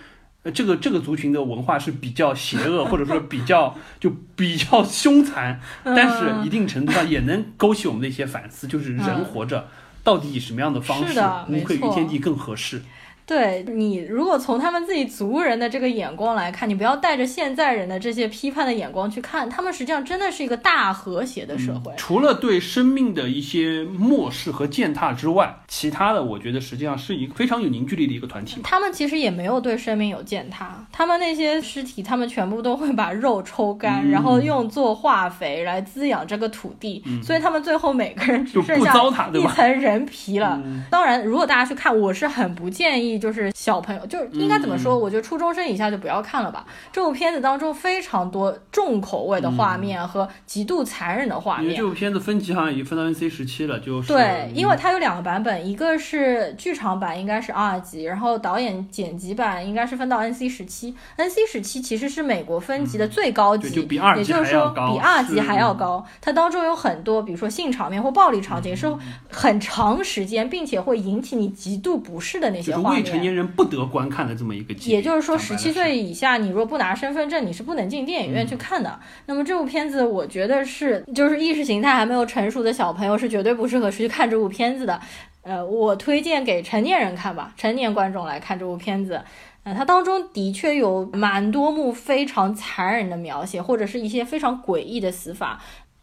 呃这个这个族群的文化是比较邪恶，或者说比较就比较凶残，但是一定程度上也能勾起我们的一些反思，就是人嗯活着到底以什么样的方式无愧于天地更合适。对你，如果从他们自己族人的这个眼光来看，你不要带着现在人的这些批判的眼光去看，他们实际上真的是一个大和谐的社会。除了对生命的一些漠视和践踏之外，其他的我觉得实际上是一个非常有凝聚力的一个团体。他们其实也没有对生命有践踏，他们那些尸体，他们全部都会把肉抽干，嗯然后用作化肥来滋养这个土地，所以他们最后每个人只就不剩下一层人皮了。嗯当然，如果大家去看，我是很不建议，就是小朋友，就是应该怎么嗯说？我觉得初中生以下就不要看了吧。这部片子当中非常多重口味的画面和极度残忍的画面因为这。部片子分级好像已经分到 NC 十七了，就是对，因为它有两个版本，一个是剧场版，应该是 R 级，然后导演剪辑版应该是分到 NC 十七。NC 十七其实是美国分级的最高级，对就比二级也就是说比二级还要高。它当中有很多，比如说性场面或暴力场景，是很长时间，并且会引起你极度不适的那些画面。未成年人不得观看的这么一个。也就是说，十七岁以下，你若不拿身份证，你是不能进电影院去看的。那么这部片子，我觉得是就是意识形态还没有成熟的小朋友是绝对不适合去看这部片子的。呃，我推荐给成年人看吧，成年观众来看这部片子。呃，它当中的确有蛮多幕非常残忍的描写，或者是一些非常诡异的死法。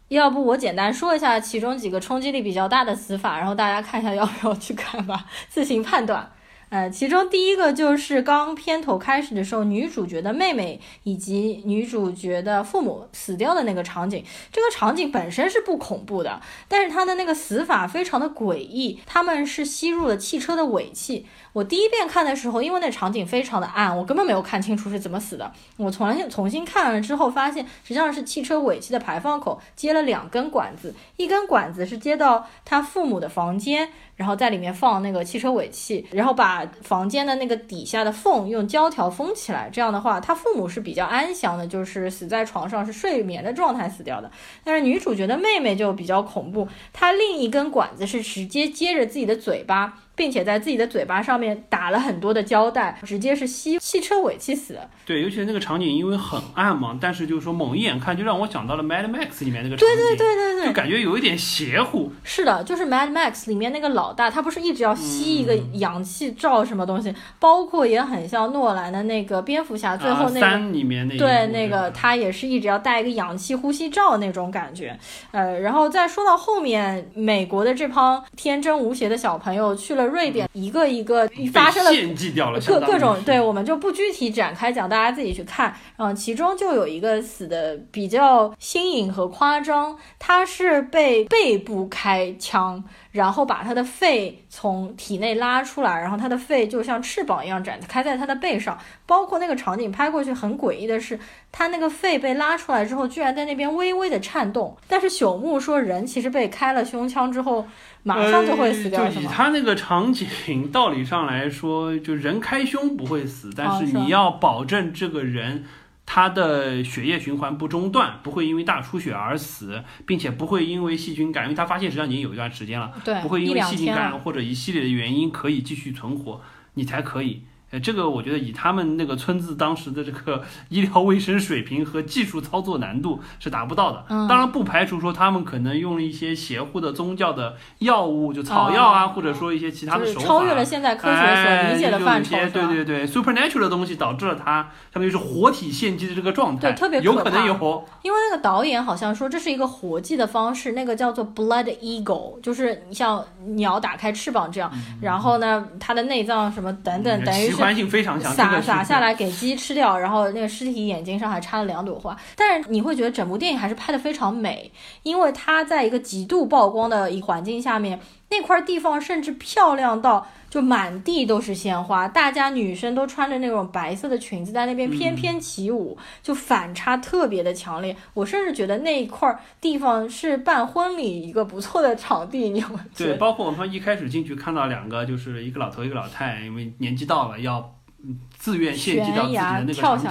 要不我简单说一下其中几个冲击力比较大的死法，然后大家看一下要不要去看吧，自行判断。呃，其中第一个就是刚片头开始的时候，女主角的妹妹以及女主角的父母死掉的那个场景。这个场景本身是不恐怖的，但是它的那个死法非常的诡异。他们是吸入了汽车的尾气。我第一遍看的时候，因为那场景非常的暗，我根本没有看清楚是怎么死的。我重新重新看了之后，发现实际上是汽车尾气的排放口接了两根管子，一根管子是接到他父母的房间。然后在里面放那个汽车尾气，然后把房间的那个底下的缝用胶条封起来。这样的话，他父母是比较安详的，就是死在床上是睡眠的状态死掉的。但是女主角的妹妹就比较恐怖，她另一根管子是直接接着自己的嘴巴，并且在自己的嘴巴上面打了很多的胶带，直接是吸汽车尾气死的。对，尤其是那个场景，因为很暗嘛，但是就是说猛一眼看，就让我想到了《Mad Max》里面那个场景，对对对对对，就感觉有一点邪乎。是的，就是《Mad Max》里面那个老大，他不是一直要吸一个氧气罩什么东西，包括也很像诺兰的那个蝙蝠侠最后那个。啊、三里面那一对，那个他也是一直要带一个氧气呼吸罩那种感觉，呃，然后再说到后面，美国的这帮天真无邪的小朋友去了瑞典，一个一个发生了被献祭掉了，各各种对，我们就不具体展开讲，大家自己去看。嗯，其中就有一个死的比较新颖和夸张，他是被背部开枪，然后把他的肺从体内拉出来，然后他的肺就像翅膀一样展开在他的背上。包括那个场景拍过去很诡异的是，他那个肺被拉出来之后，居然在那边微微的颤动。但是朽木说，人其实被开了胸腔之后，马上就会死掉，呃就以？他那个场景，道理上来说，就人开胸不会死，但是你要保证这个人。他的血液循环不中断，不会因为大出血而死，并且不会因为细菌感染，因为他发现实际上已经有一段时间了，对，不会因为细菌。感染或者一系列的原因可以继续存活，你才可以呃，这个我觉得以他们那个村子当时的这个医疗卫生水平和技术操作难度是达不到的。嗯当然不排除说他们可能用了一些邪乎的宗教的药物，就草药啊，哦或者说一些其他的手法，超越了现在科学所理解的范畴，对对对，supernatural 的东西导致了他相当于是活体献祭的这个状态，对特别有可能有。因为那个导演好像说这是一个活祭的方式，那个叫做 blood eagle，就是你像鸟打开翅膀这样，然后呢，它的内脏什么等等，等于是性非常强，这撒撒下来给鸡吃掉，然后那个尸体眼睛上还插了两朵花。但是你会觉得整部电影还是拍的非常美，因为它在一个极度曝光的一环境下面，那块地方甚至漂亮到就满地都是鲜花，大家女生都穿着那种白色的裙子在那边翩翩起舞，就反差特别的强烈。我甚至觉得那一块地方是办婚礼一个不错的场地，你有没有对，包括我们一开始进去看到两个，就是一个老头一个老太，因为年纪到了要嗯自愿献祭到自己的那个场景。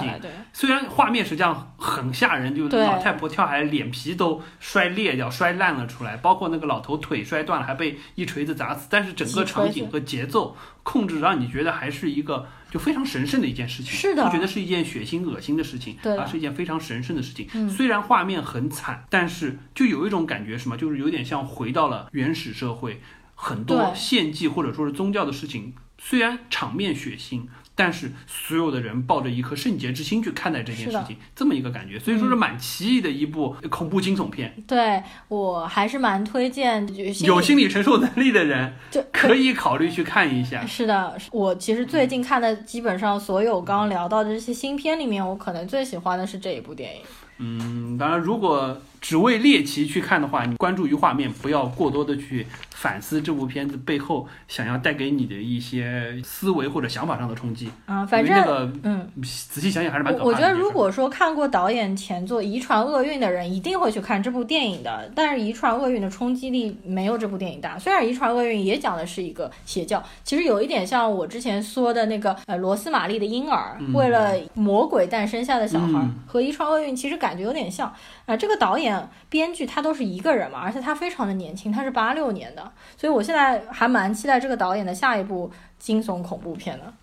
虽然画面实际上很吓人，就对老太婆跳下来，脸皮都摔裂掉、摔烂了出来，包括那个老头腿摔断了，还被一锤子砸死。但是整个场景和节奏控制，让你觉得还是一个就非常神圣的一件事情，是的不觉得是一件血腥恶心的事情，而是一件非常神圣的事情。嗯虽然画面很惨，但是就有一种感觉，什么，就是有点像回到了原始社会，很多献祭或者说是宗教的事情，虽然场面血腥。但是所有的人抱着一颗圣洁之心去看待这件事情，这么一个感觉，所以说是蛮奇异的一部恐怖惊悚片。对我还是蛮推荐，有心理承受能力的人就可以考虑去看一下。是的，我其实最近看的基本上所有刚刚聊到的这些新片里面，我可能最喜欢的是这一部电影。嗯，当然，如果只为猎奇去看的话，你关注于画面，不要过多的去反思这部片子背后想要带给你的一些思维或者想法上的冲击。啊，反正那个嗯，仔细想想还是蛮可怕的我我觉得如果说看过导演前作《遗传厄运》的人，一定会去看这部电影的。但是《遗传厄运》的冲击力没有这部电影大。虽然《遗传厄运》也讲的是一个邪教，其实有一点像我之前说的那个呃罗斯玛丽的婴儿，嗯为了魔鬼诞生下的小孩，嗯和《遗传厄运》其实感觉有点像。啊、这个导演、编剧他都是一个人嘛，而且他非常的年轻，他是八六年的，所以我现在还蛮期待这个导演的下一部惊悚恐怖片的。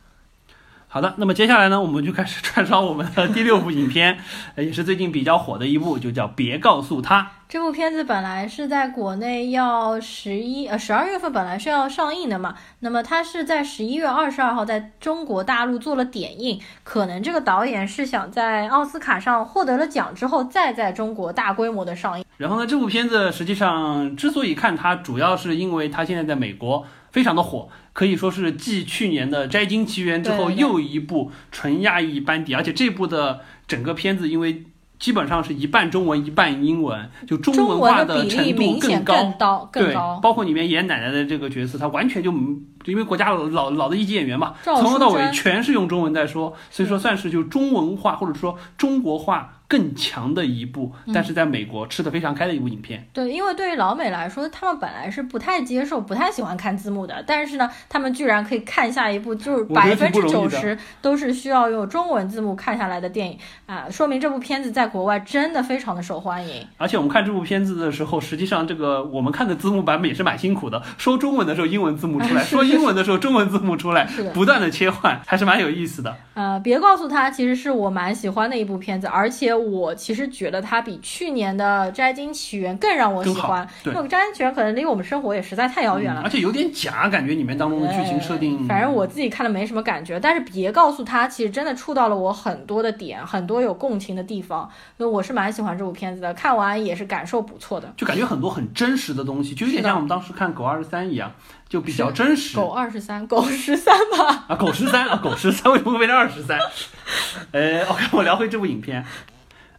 好的，那么接下来呢，我们就开始串烧我们的第六部影片，呃 也是最近比较火的一部，就叫《别告诉他》。这部片子本来是在国内要十一呃十二月份本来是要上映的嘛，那么它是在十一月二十二号在中国大陆做了点映，可能这个导演是想在奥斯卡上获得了奖之后，再在中国大规模的上映。然后呢，这部片子实际上之所以看它，主要是因为它现在在美国非常的火，可以说是继去年的《摘金奇缘》之后又一部纯亚裔班底，而且这部的整个片子因为。基本上是一半中文一半英文，就中中文化的程度。更高对，包括里面演奶奶的这个角色，他完全就因为国家老老的一级演员嘛，从头到尾全是用中文在说，所以说算是就中文化或者说中国化更强的一部，嗯但是在美国吃得非常开的一部影片。对，因为对于老美来说，他们本来是不太接受、不太喜欢看字幕的，但是呢，他们居然可以看下一部就是百分之九十都是需要用中文字幕看下来的电影啊，说明这部片子在国外真的非常的受欢迎。而且我们看这部片子的时候，实际上这个我们看的字幕版本也是蛮辛苦的，说中文的时候英文字幕出来，是 说英文的时候中文字幕出来 是，不断的切换，还是蛮有意思的。呃，别告诉他，其实是我蛮喜欢的一部片子，而且我其实觉得它比去年的《摘金奇缘》更让我喜欢，对因为《摘金奇缘》可能离我们生活也实在太遥远了嗯。而且有点假，感觉里面当中的剧情设定，呃反正我自己看的没什么感觉，但是别告诉他，其实真的触到了我很多的点，很多有共情的地方，所以我是蛮喜欢这部片子的，看完也是感受不错的。就感觉很多很真实的东西，就有点像我们当时看《狗二十三》一样，就比较真实。狗二十三，狗十三吧。啊，狗十三啊，狗十三 为什么会变成二十三？呃，OK，我聊回这部影片。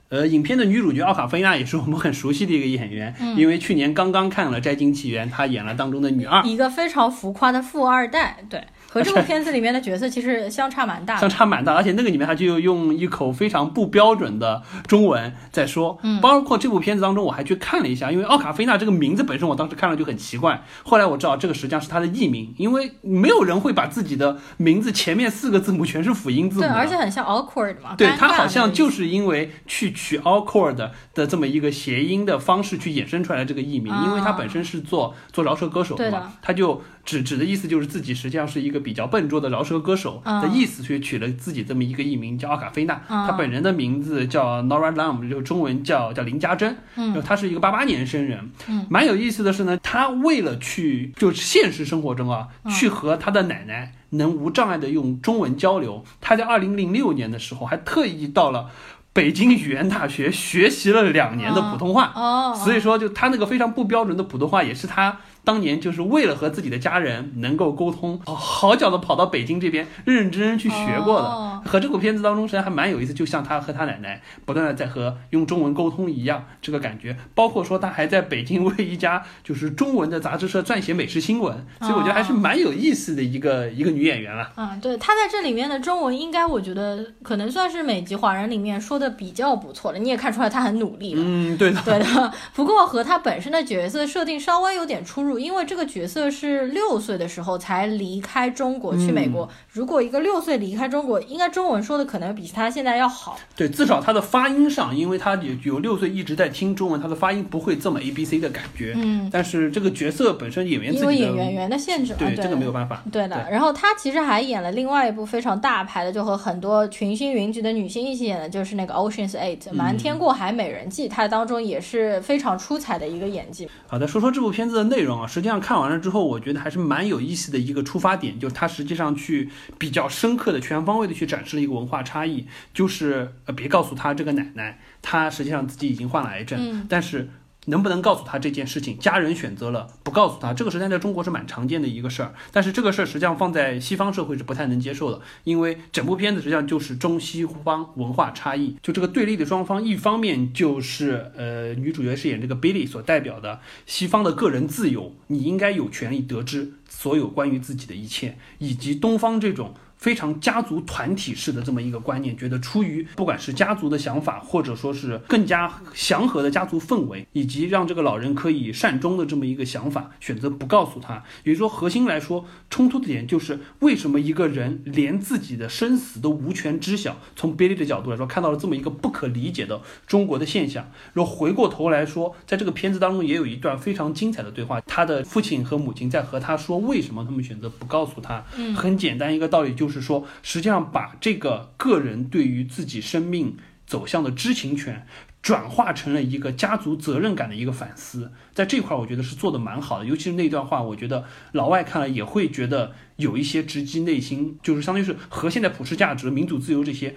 呃，影片的女主角奥卡菲娜也是我们很熟悉的一个演员，嗯。因为去年刚刚看了《摘金奇缘》，她演了当中的女二，一个非常浮夸的富二代，对，和这部片子里面的角色其实相差蛮大相。差蛮大，而且那个里面他就用一口非常不标准的中文在说。嗯包括这部片子当中，我还去看了一下，因为奥卡菲娜这个名字本身我当时看了就很奇怪，后来我知道这个实际上是他的艺名，因为没有人会把自己的名字前面四个字母全是辅音字母对，而且很像 awkward 嘛。对他好像就是因为去取 awkward 的这么一个谐音的方式去衍生出来的这个艺名，啊因为他本身是做做饶舌歌手的嘛，他就指指的意思就是自己实际上是一个比较笨拙的饶舌歌手的意思，所以取了自己这么一个艺名叫奥卡菲娜。她本人的名字叫 Nora Lam，就中文叫叫林家珍。嗯，她是一个八八年生人。嗯，蛮有意思的是呢，她为了去就现实生活中啊，去和她的奶奶能无障碍的用中文交流，她在二零零六年的时候还特意到了。北京语言大学学习了两年的普通话，哦，所以说就他那个非常不标准的普通话，也是他。当年就是为了和自己的家人能够沟通，好脚的跑到北京这边认认真真去学过的。和这部片子当中实际上还蛮有意思，就像他和他奶奶不断的在和用中文沟通一样，这个感觉。包括说他还在北京为一家就是中文的杂志社撰写美食新闻，所以我觉得还是蛮有意思的一个一个女演员了。嗯，对，她在这里面的中文应该我觉得可能算是美籍华人里面说的比较不错的，你也看出来她很努力了。嗯，对的，对的。不过和她本身的角色设定稍微有点出入。因为这个角色是六岁的时候才离开中国去美国。如果一个六岁离开中国，应该中文说的可能比他现在要好。对，至少他的发音上，因为他有有六岁一直在听中文，他的发音不会这么 A B C 的感觉。嗯。但是这个角色本身演员因为演员员的限制，对这个没有办法。对的。然后他其实还演了另外一部非常大牌的，就和很多群星云集的女星一起演的，就是那个 Ocean's Eight 瞒天过海美人计，他当中也是非常出彩的一个演技。好的，说说这部片子的内容啊，实际上。看完了之后，我觉得还是蛮有意思的一个出发点，就是他实际上去比较深刻的、全方位的去展示了一个文化差异，就是呃，别告诉他这个奶奶，她实际上自己已经患了癌症，但是。能不能告诉他这件事情？家人选择了不告诉他，这个实际上在中国是蛮常见的一个事儿。但是这个事儿实际上放在西方社会是不太能接受的，因为整部片子实际上就是中西方文化差异。就这个对立的双方，一方面就是呃女主角饰演这个 Billy 所代表的西方的个人自由，你应该有权利得知所有关于自己的一切，以及东方这种。非常家族团体式的这么一个观念，觉得出于不管是家族的想法，或者说是更加祥和的家族氛围，以及让这个老人可以善终的这么一个想法，选择不告诉他。也就是说，核心来说，冲突的点就是为什么一个人连自己的生死都无权知晓。从 Billy 的角度来说，看到了这么一个不可理解的中国的现象。然后回过头来说，在这个片子当中也有一段非常精彩的对话，他的父亲和母亲在和他说为什么他们选择不告诉他。嗯，很简单一个道理就。就是说，实际上把这个个人对于自己生命走向的知情权，转化成了一个家族责任感的一个反思，在这块儿我觉得是做的蛮好的。尤其是那段话，我觉得老外看了也会觉得有一些直击内心，就是相当于是和现在普世价值、民主自由这些。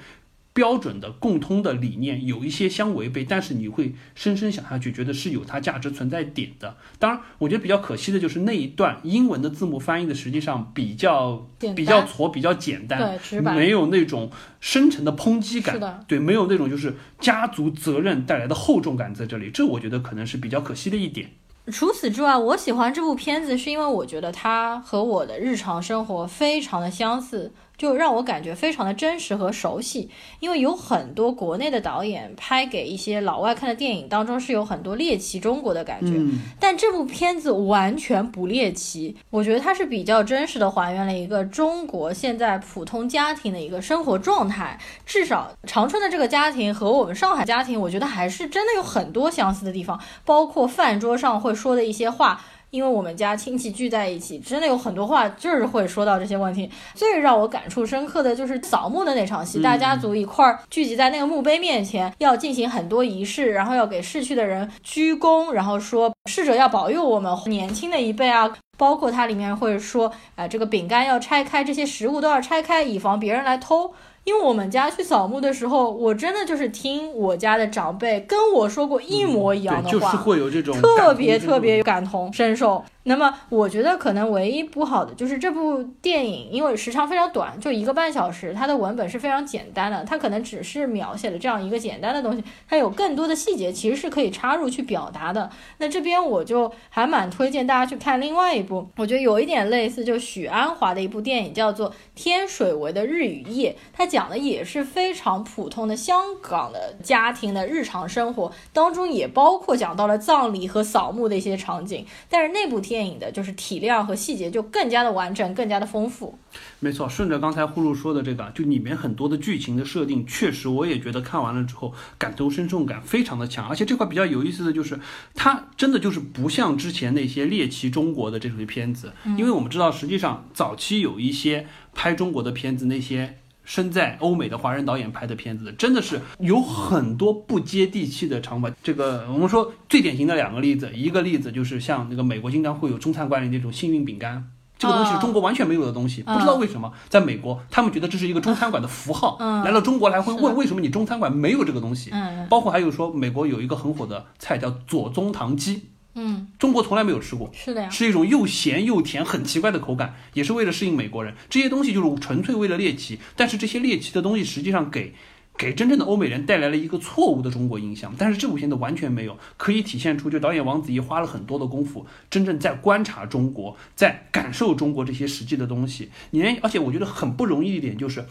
标准的共通的理念有一些相违背，但是你会深深想下去，觉得是有它价值存在点的。当然，我觉得比较可惜的就是那一段英文的字幕翻译的实际上比较比较挫，比较简单，没有那种深沉的抨击感，对，没有那种就是家族责任带来的厚重感在这里，这我觉得可能是比较可惜的一点。除此之外，我喜欢这部片子是因为我觉得它和我的日常生活非常的相似。就让我感觉非常的真实和熟悉，因为有很多国内的导演拍给一些老外看的电影当中是有很多猎奇中国的感觉，但这部片子完全不猎奇，我觉得它是比较真实的还原了一个中国现在普通家庭的一个生活状态，至少长春的这个家庭和我们上海家庭，我觉得还是真的有很多相似的地方，包括饭桌上会说的一些话。因为我们家亲戚聚在一起，真的有很多话就是会说到这些问题。最让我感触深刻的就是扫墓的那场戏，大家族一块儿聚集在那个墓碑面前，要进行很多仪式，然后要给逝去的人鞠躬，然后说逝者要保佑我们年轻的一辈啊。包括它里面会说，呃，这个饼干要拆开，这些食物都要拆开，以防别人来偷。因为我们家去扫墓的时候，我真的就是听我家的长辈跟我说过一模一样的话，就是会有这种特别特别感同身受。那么我觉得可能唯一不好的就是这部电影，因为时长非常短，就一个半小时，它的文本是非常简单的，它可能只是描写了这样一个简单的东西，它有更多的细节其实是可以插入去表达的。那这边我就还蛮推荐大家去看另外一部，我觉得有一点类似，就许鞍华的一部电影叫做《天水围的日与夜》，它讲的也是非常普通的香港的家庭的日常生活，当中也包括讲到了葬礼和扫墓的一些场景，但是那部。电影的就是体量和细节就更加的完整，更加的丰富。没错，顺着刚才呼噜说的这个，就里面很多的剧情的设定，确实我也觉得看完了之后感同身受感非常的强。而且这块比较有意思的就是，它真的就是不像之前那些猎奇中国的这种片子，因为我们知道，实际上早期有一些拍中国的片子，那些。身在欧美的华人导演拍的片子，真的是有很多不接地气的场景。这个我们说最典型的两个例子，一个例子就是像那个美国经常会有中餐馆里那种幸运饼干，这个东西是中国完全没有的东西，不知道为什么在美国他们觉得这是一个中餐馆的符号，来了中国来会问为什么你中餐馆没有这个东西。包括还有说美国有一个很火的菜叫左宗棠鸡。嗯，中国从来没有吃过，是的呀，是一种又咸又甜、很奇怪的口感，也是为了适应美国人。这些东西就是纯粹为了猎奇，但是这些猎奇的东西实际上给给真正的欧美人带来了一个错误的中国印象。但是这部片子完全没有，可以体现出就导演王子异花了很多的功夫，真正在观察中国，在感受中国这些实际的东西。你而且我觉得很不容易一点就是。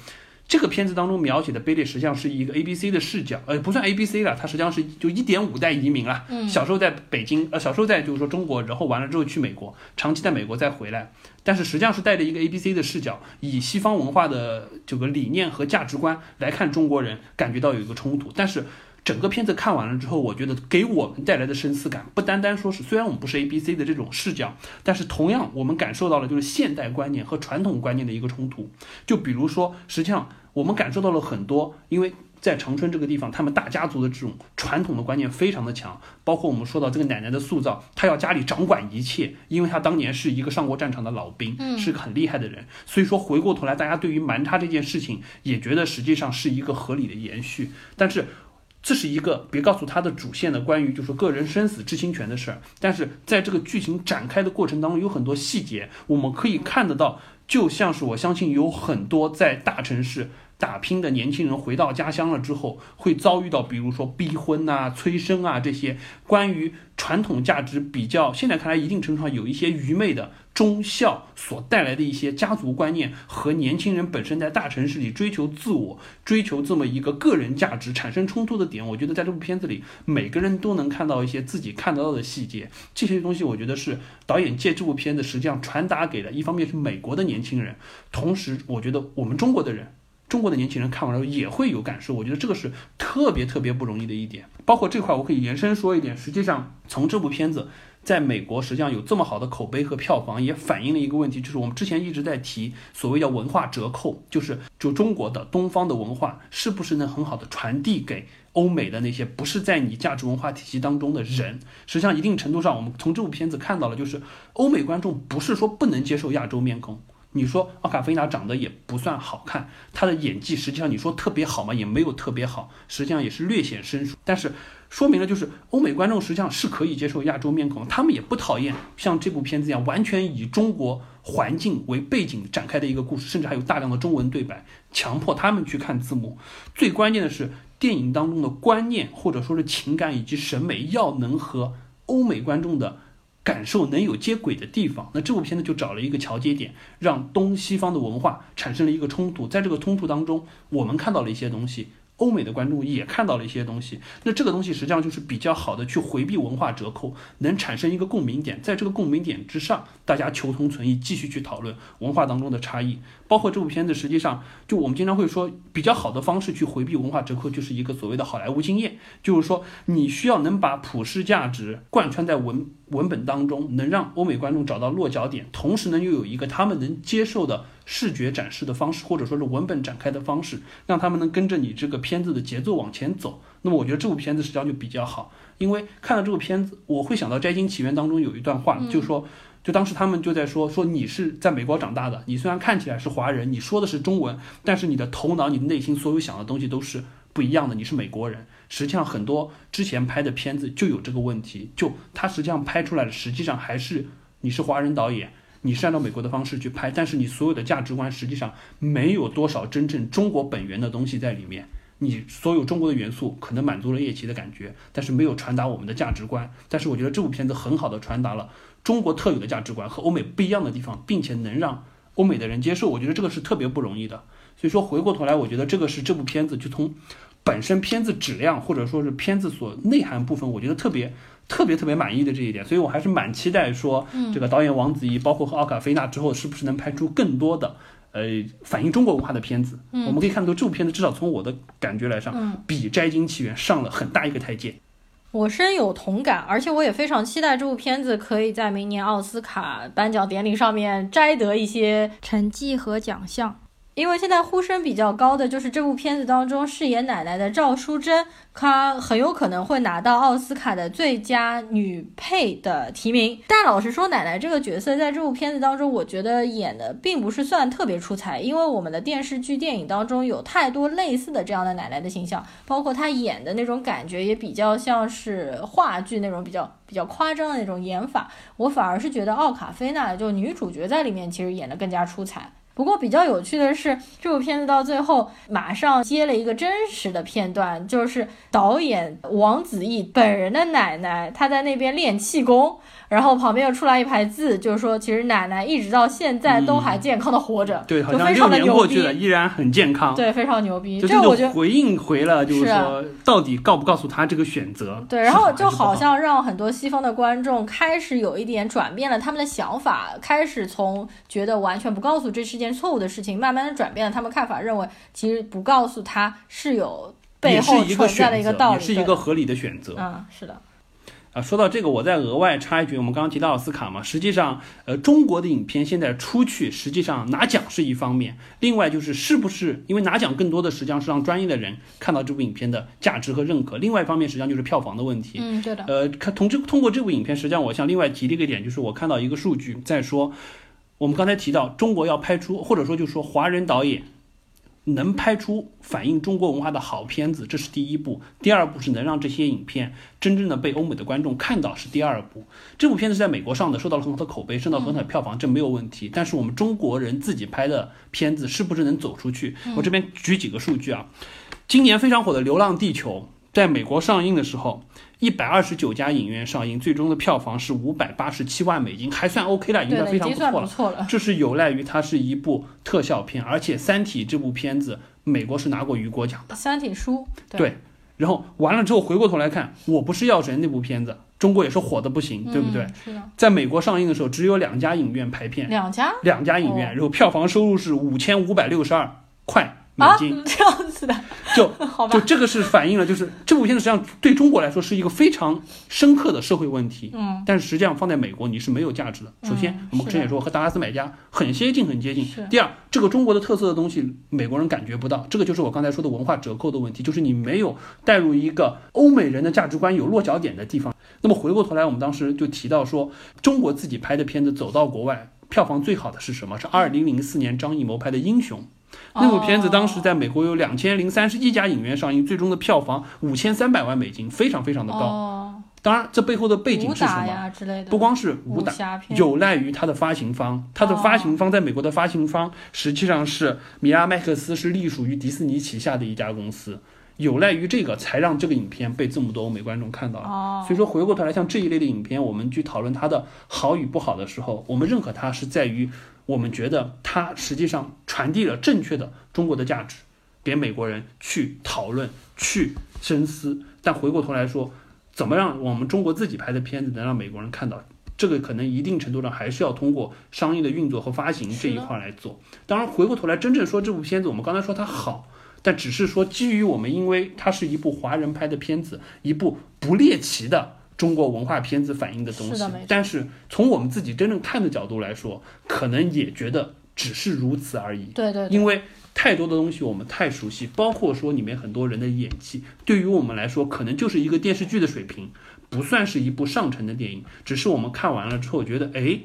这个片子当中描写的贝利实际上是一个 A B C 的视角，呃，不算 A B C 了，他实际上是就一点五代移民了。嗯，小时候在北京，呃，小时候在就是说中国，然后完了之后去美国，长期在美国再回来，但是实际上是带着一个 A B C 的视角，以西方文化的这个理念和价值观来看中国人，感觉到有一个冲突，但是。整个片子看完了之后，我觉得给我们带来的深思感，不单单说是虽然我们不是 A B C 的这种视角，但是同样我们感受到了就是现代观念和传统观念的一个冲突。就比如说，实际上我们感受到了很多，因为在长春这个地方，他们大家族的这种传统的观念非常的强。包括我们说到这个奶奶的塑造，她要家里掌管一切，因为她当年是一个上过战场的老兵，是个很厉害的人。所以说回过头来，大家对于瞒差这件事情也觉得实际上是一个合理的延续，但是。这是一个别告诉他的主线的关于就是个人生死知情权的事儿，但是在这个剧情展开的过程当中，有很多细节我们可以看得到，就像是我相信有很多在大城市打拼的年轻人回到家乡了之后，会遭遇到比如说逼婚啊、催生啊这些关于传统价值比较现在看来一定程度上有一些愚昧的。忠孝所带来的一些家族观念和年轻人本身在大城市里追求自我、追求这么一个个人价值产生冲突的点，我觉得在这部片子里，每个人都能看到一些自己看得到的细节。这些东西，我觉得是导演借这部片子实际上传达给了一方面是美国的年轻人，同时我觉得我们中国的人、中国的年轻人看完了也会有感受。我觉得这个是特别特别不容易的一点。包括这块，我可以延伸说一点，实际上从这部片子。在美国，实际上有这么好的口碑和票房，也反映了一个问题，就是我们之前一直在提所谓叫文化折扣，就是就中国的东方的文化是不是能很好的传递给欧美的那些不是在你价值文化体系当中的人？实际上，一定程度上，我们从这部片子看到了，就是欧美观众不是说不能接受亚洲面孔。你说奥卡菲娜长得也不算好看，她的演技实际上你说特别好嘛？也没有特别好，实际上也是略显生疏。但是说明了就是欧美观众实际上是可以接受亚洲面孔，他们也不讨厌像这部片子一样完全以中国环境为背景展开的一个故事，甚至还有大量的中文对白，强迫他们去看字幕。最关键的是电影当中的观念或者说是情感以及审美要能和欧美观众的。感受能有接轨的地方，那这部片子就找了一个桥接点，让东西方的文化产生了一个冲突，在这个冲突当中，我们看到了一些东西。欧美的观众也看到了一些东西，那这个东西实际上就是比较好的去回避文化折扣，能产生一个共鸣点，在这个共鸣点之上，大家求同存异，继续去讨论文化当中的差异。包括这部片子，实际上就我们经常会说，比较好的方式去回避文化折扣，就是一个所谓的好莱坞经验，就是说你需要能把普世价值贯穿在文文本当中，能让欧美观众找到落脚点，同时呢又有一个他们能接受的。视觉展示的方式，或者说是文本展开的方式，让他们能跟着你这个片子的节奏往前走。那么，我觉得这部片子实际上就比较好，因为看到这部片子，我会想到《摘金起源》当中有一段话，就说，就当时他们就在说，说你是在美国长大的，你虽然看起来是华人，你说的是中文，但是你的头脑、你的内心所有想的东西都是不一样的，你是美国人。实际上，很多之前拍的片子就有这个问题，就他实际上拍出来的，实际上还是你是华人导演。你是按照美国的方式去拍，但是你所有的价值观实际上没有多少真正中国本源的东西在里面。你所有中国的元素可能满足了叶奇的感觉，但是没有传达我们的价值观。但是我觉得这部片子很好的传达了中国特有的价值观和欧美不一样的地方，并且能让欧美的人接受。我觉得这个是特别不容易的。所以说回过头来，我觉得这个是这部片子就从本身片子质量或者说是片子所内涵部分，我觉得特别特别特别满意的这一点，所以我还是蛮期待说，这个导演王子异，包括和奥卡菲娜之后，是不是能拍出更多的呃反映中国文化的片子？我们可以看到这部片子至少从我的感觉来上，比《摘金奇缘》上了很大一个台阶。我深有同感，而且我也非常期待这部片子可以在明年奥斯卡颁奖典礼上面摘得一些成绩和奖项。因为现在呼声比较高的就是这部片子当中饰演奶奶的赵淑珍，她很有可能会拿到奥斯卡的最佳女配的提名。但老实说，奶奶这个角色在这部片子当中，我觉得演的并不是算特别出彩，因为我们的电视剧、电影当中有太多类似的这样的奶奶的形象，包括她演的那种感觉也比较像是话剧那种比较比较夸张的那种演法。我反而是觉得奥卡菲娜就女主角在里面其实演的更加出彩。不过比较有趣的是，这部片子到最后马上接了一个真实的片段，就是导演王子异本人的奶奶，她在那边练气功。然后旁边又出来一排字，就是说，其实奶奶一直到现在都还健康的活着，对，好像六年过去了，依然很健康，对，非常牛逼。这我觉得回应回了，就是说，到底告不告诉他这个选择？对，然后就好像让很多西方的观众开始有一点转变了他们的想法，开始从觉得完全不告诉这是件错误的事情，慢慢的转变了他们看法，认为其实不告诉他是有背后存在的一个道理，是一个合理的选择。嗯，是的。啊，说到这个，我再额外插一句，我们刚刚提到奥斯卡嘛，实际上，呃，中国的影片现在出去，实际上拿奖是一方面，另外就是是不是因为拿奖更多的实际上是让专业的人看到这部影片的价值和认可，另外一方面实际上就是票房的问题。嗯，对的。呃，看通这通过这部影片，实际上我向另外提了一个点，就是我看到一个数据在说，我们刚才提到中国要拍出，或者说就是说华人导演。能拍出反映中国文化的好片子，这是第一步。第二步是能让这些影片真正的被欧美的观众看到，是第二步。这部片子在美国上的，受到了很好的口碑，受到很好的票房，这没有问题。但是我们中国人自己拍的片子是不是能走出去？我这边举几个数据啊，今年非常火的《流浪地球》在美国上映的时候。一百二十九家影院上映，最终的票房是五百八十七万美金，还算 OK 了，已经算非常不错了。这是有赖于它是一部特效片，而且《三体》这部片子，美国是拿过雨果奖的。三体书对，然后完了之后回过头来看，《我不是药神》那部片子，中国也是火的不行，对不对？是的。在美国上映的时候，只有两家影院排片，两家，两家影院，然后票房收入是五千五百六十二块。啊，这样子的，就 就这个是反映了，就是这部片子实际上对中国来说是一个非常深刻的社会问题。嗯，但是实际上放在美国你是没有价值的。首先，我们之前也说和达拉斯买家很接近，很接近。第二，这个中国的特色的东西美国人感觉不到，这个就是我刚才说的文化折扣的问题，就是你没有带入一个欧美人的价值观有落脚点的地方。那么回过头来，我们当时就提到说，中国自己拍的片子走到国外，票房最好的是什么？是二零零四年张艺谋拍的《英雄》。那部片子当时在美国有两千零三十一家影院上映，最终的票房五千三百万美金，非常非常的高。当然，这背后的背景是什么？不光是武打，有赖于它的发行方。它的发行方在美国的发行方实际上是米拉麦克斯，是隶属于迪士尼旗下的一家公司。有赖于这个，才让这个影片被这么多欧美观众看到了。所以说，回过头来，像这一类的影片，我们去讨论它的好与不好的时候，我们认可它是在于。我们觉得它实际上传递了正确的中国的价值，给美国人去讨论、去深思。但回过头来说，怎么让我们中国自己拍的片子能让美国人看到？这个可能一定程度上还是要通过商业的运作和发行这一块来做。当然，回过头来真正说这部片子，我们刚才说它好，但只是说基于我们，因为它是一部华人拍的片子，一部不猎奇的。中国文化片子反映的东西，但是从我们自己真正看的角度来说，可能也觉得只是如此而已。对对，因为太多的东西我们太熟悉，包括说里面很多人的演技，对于我们来说，可能就是一个电视剧的水平，不算是一部上乘的电影。只是我们看完了之后觉得，哎，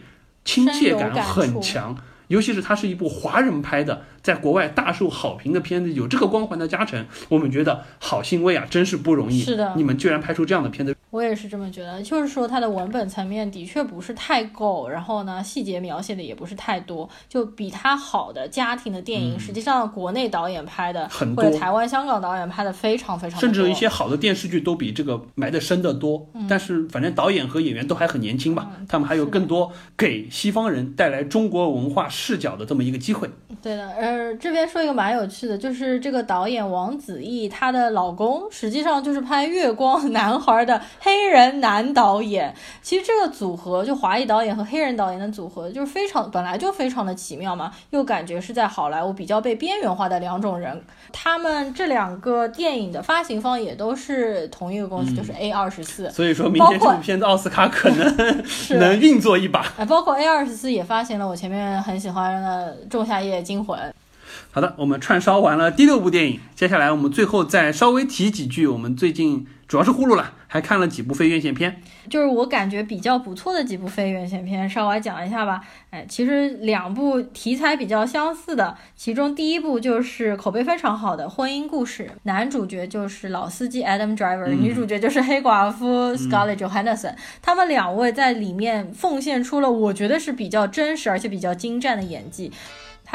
亲切感很强。尤其是它是一部华人拍的，在国外大受好评的片子，有这个光环的加成，我们觉得好欣慰啊，真是不容易。是的，你们居然拍出这样的片子。我也是这么觉得，就是说它的文本层面的确不是太够，然后呢，细节描写的也不是太多，就比它好的家庭的电影，实际上国内导演拍的很多，或者台湾、香港导演拍的非常非常，甚至一些好的电视剧都比这个埋的深得多。但是反正导演和演员都还很年轻吧，他们还有更多给西方人带来中国文化视角的这么一个机会。对的，呃，这边说一个蛮有趣的，就是这个导演王子异，他的老公实际上就是拍《月光男孩》的黑人男导演。其实这个组合，就华裔导演和黑人导演的组合，就是非常本来就非常的奇妙嘛，又感觉是在好莱坞比较被边缘化的两种人。他们这两个电影的发行方也都是同一个公司，就是 A 二十四。所以说明天这部片子奥斯卡可能 能运作一把。哎，包括 A 二十四也发行了我前面很喜欢的《仲夏夜惊魂》。好的，我们串烧完了第六部电影，接下来我们最后再稍微提几句。我们最近主要是呼噜了，还看了几部非院线片，就是我感觉比较不错的几部非院线片，稍微讲一下吧。哎，其实两部题材比较相似的，其中第一部就是口碑非常好的《婚姻故事》，男主角就是老司机 Adam Driver，女主角就是黑寡妇 Scarlett Johansson，他们两位在里面奉献出了我觉得是比较真实而且比较精湛的演技。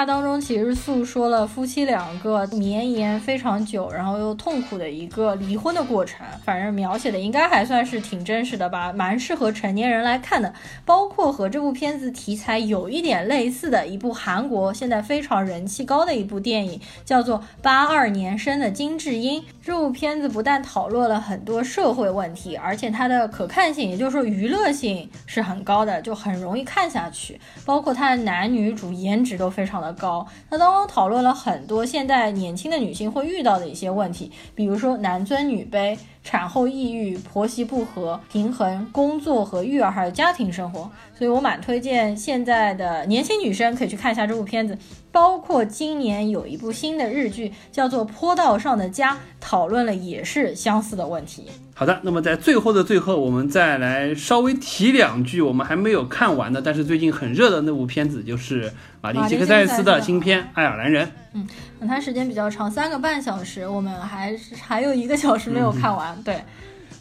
它当中其实诉说了夫妻两个绵延非常久，然后又痛苦的一个离婚的过程。反正描写的应该还算是挺真实的吧，蛮适合成年人来看的。包括和这部片子题材有一点类似的一部韩国现在非常人气高的一部电影，叫做《八二年生的金智英》。这部片子不但讨论了很多社会问题，而且它的可看性，也就是说娱乐性是很高的，就很容易看下去。包括它的男女主颜值都非常。的高，那当中讨论了很多现在年轻的女性会遇到的一些问题，比如说男尊女卑。产后抑郁、婆媳不和、平衡工作和育儿还有家庭生活，所以我蛮推荐现在的年轻女生可以去看一下这部片子。包括今年有一部新的日剧叫做《坡道上的家》，讨论了也是相似的问题。好的，那么在最后的最后，我们再来稍微提两句我们还没有看完的，但是最近很热的那部片子，就是马丁·吉克塞斯的新片《爱尔兰人》。嗯，它时间比较长，三个半小时，我们还是还有一个小时没有看完。对。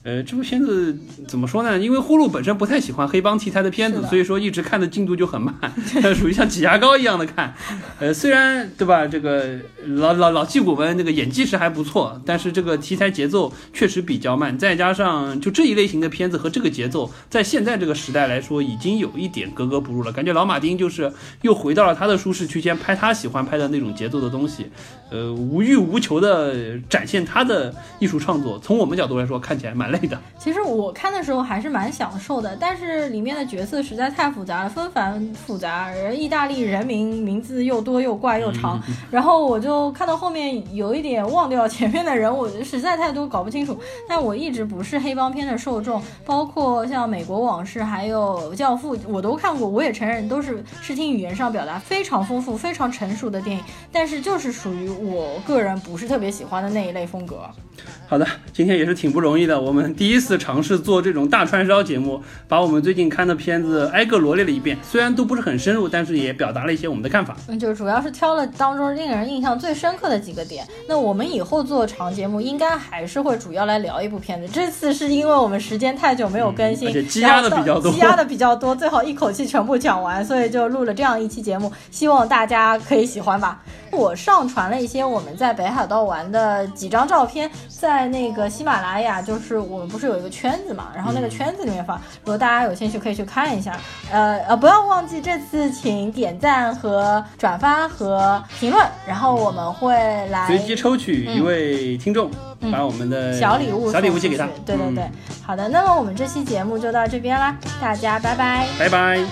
呃，这部片子怎么说呢？因为呼噜本身不太喜欢黑帮题材的片子，所以说一直看的进度就很慢，属于像挤牙膏一样的看。呃，虽然对吧，这个老老老戏骨们那个演技是还不错，但是这个题材节奏确实比较慢，再加上就这一类型的片子和这个节奏，在现在这个时代来说，已经有一点格格不入了。感觉老马丁就是又回到了他的舒适区间，拍他喜欢拍的那种节奏的东西，呃，无欲无求的展现他的艺术创作。从我们角度来说，看起来蛮。累的，其实我看的时候还是蛮享受的，但是里面的角色实在太复杂了，纷繁复杂，人意大利人名名字又多又怪又长，然后我就看到后面有一点忘掉前面的人物，实在太多搞不清楚。但我一直不是黑帮片的受众，包括像《美国往事》还有《教父》，我都看过，我也承认都是视听语言上表达非常丰富、非常成熟的电影，但是就是属于我个人不是特别喜欢的那一类风格。好的，今天也是挺不容易的，我们第一次尝试做这种大串烧节目，把我们最近看的片子挨个罗列了一遍，虽然都不是很深入，但是也表达了一些我们的看法。嗯，就主要是挑了当中令人印象最深刻的几个点。那我们以后做长节目，应该还是会主要来聊一部片子。这次是因为我们时间太久没有更新，而且积压的比较多，积压的比较多，最好一口气全部讲完，所以就录了这样一期节目，希望大家可以喜欢吧。我上传了一些我们在北海道玩的几张照片，在那个喜马拉雅，就是我们不是有一个圈子嘛，然后那个圈子里面放，如果大家有兴趣可以去看一下。呃呃，不要忘记这次请点赞和转发和评论，然后我们会来随机抽取一位听众，把我们的小礼物小礼物寄给他。对对对，好的，那么我们这期节目就到这边啦，大家拜拜，拜拜。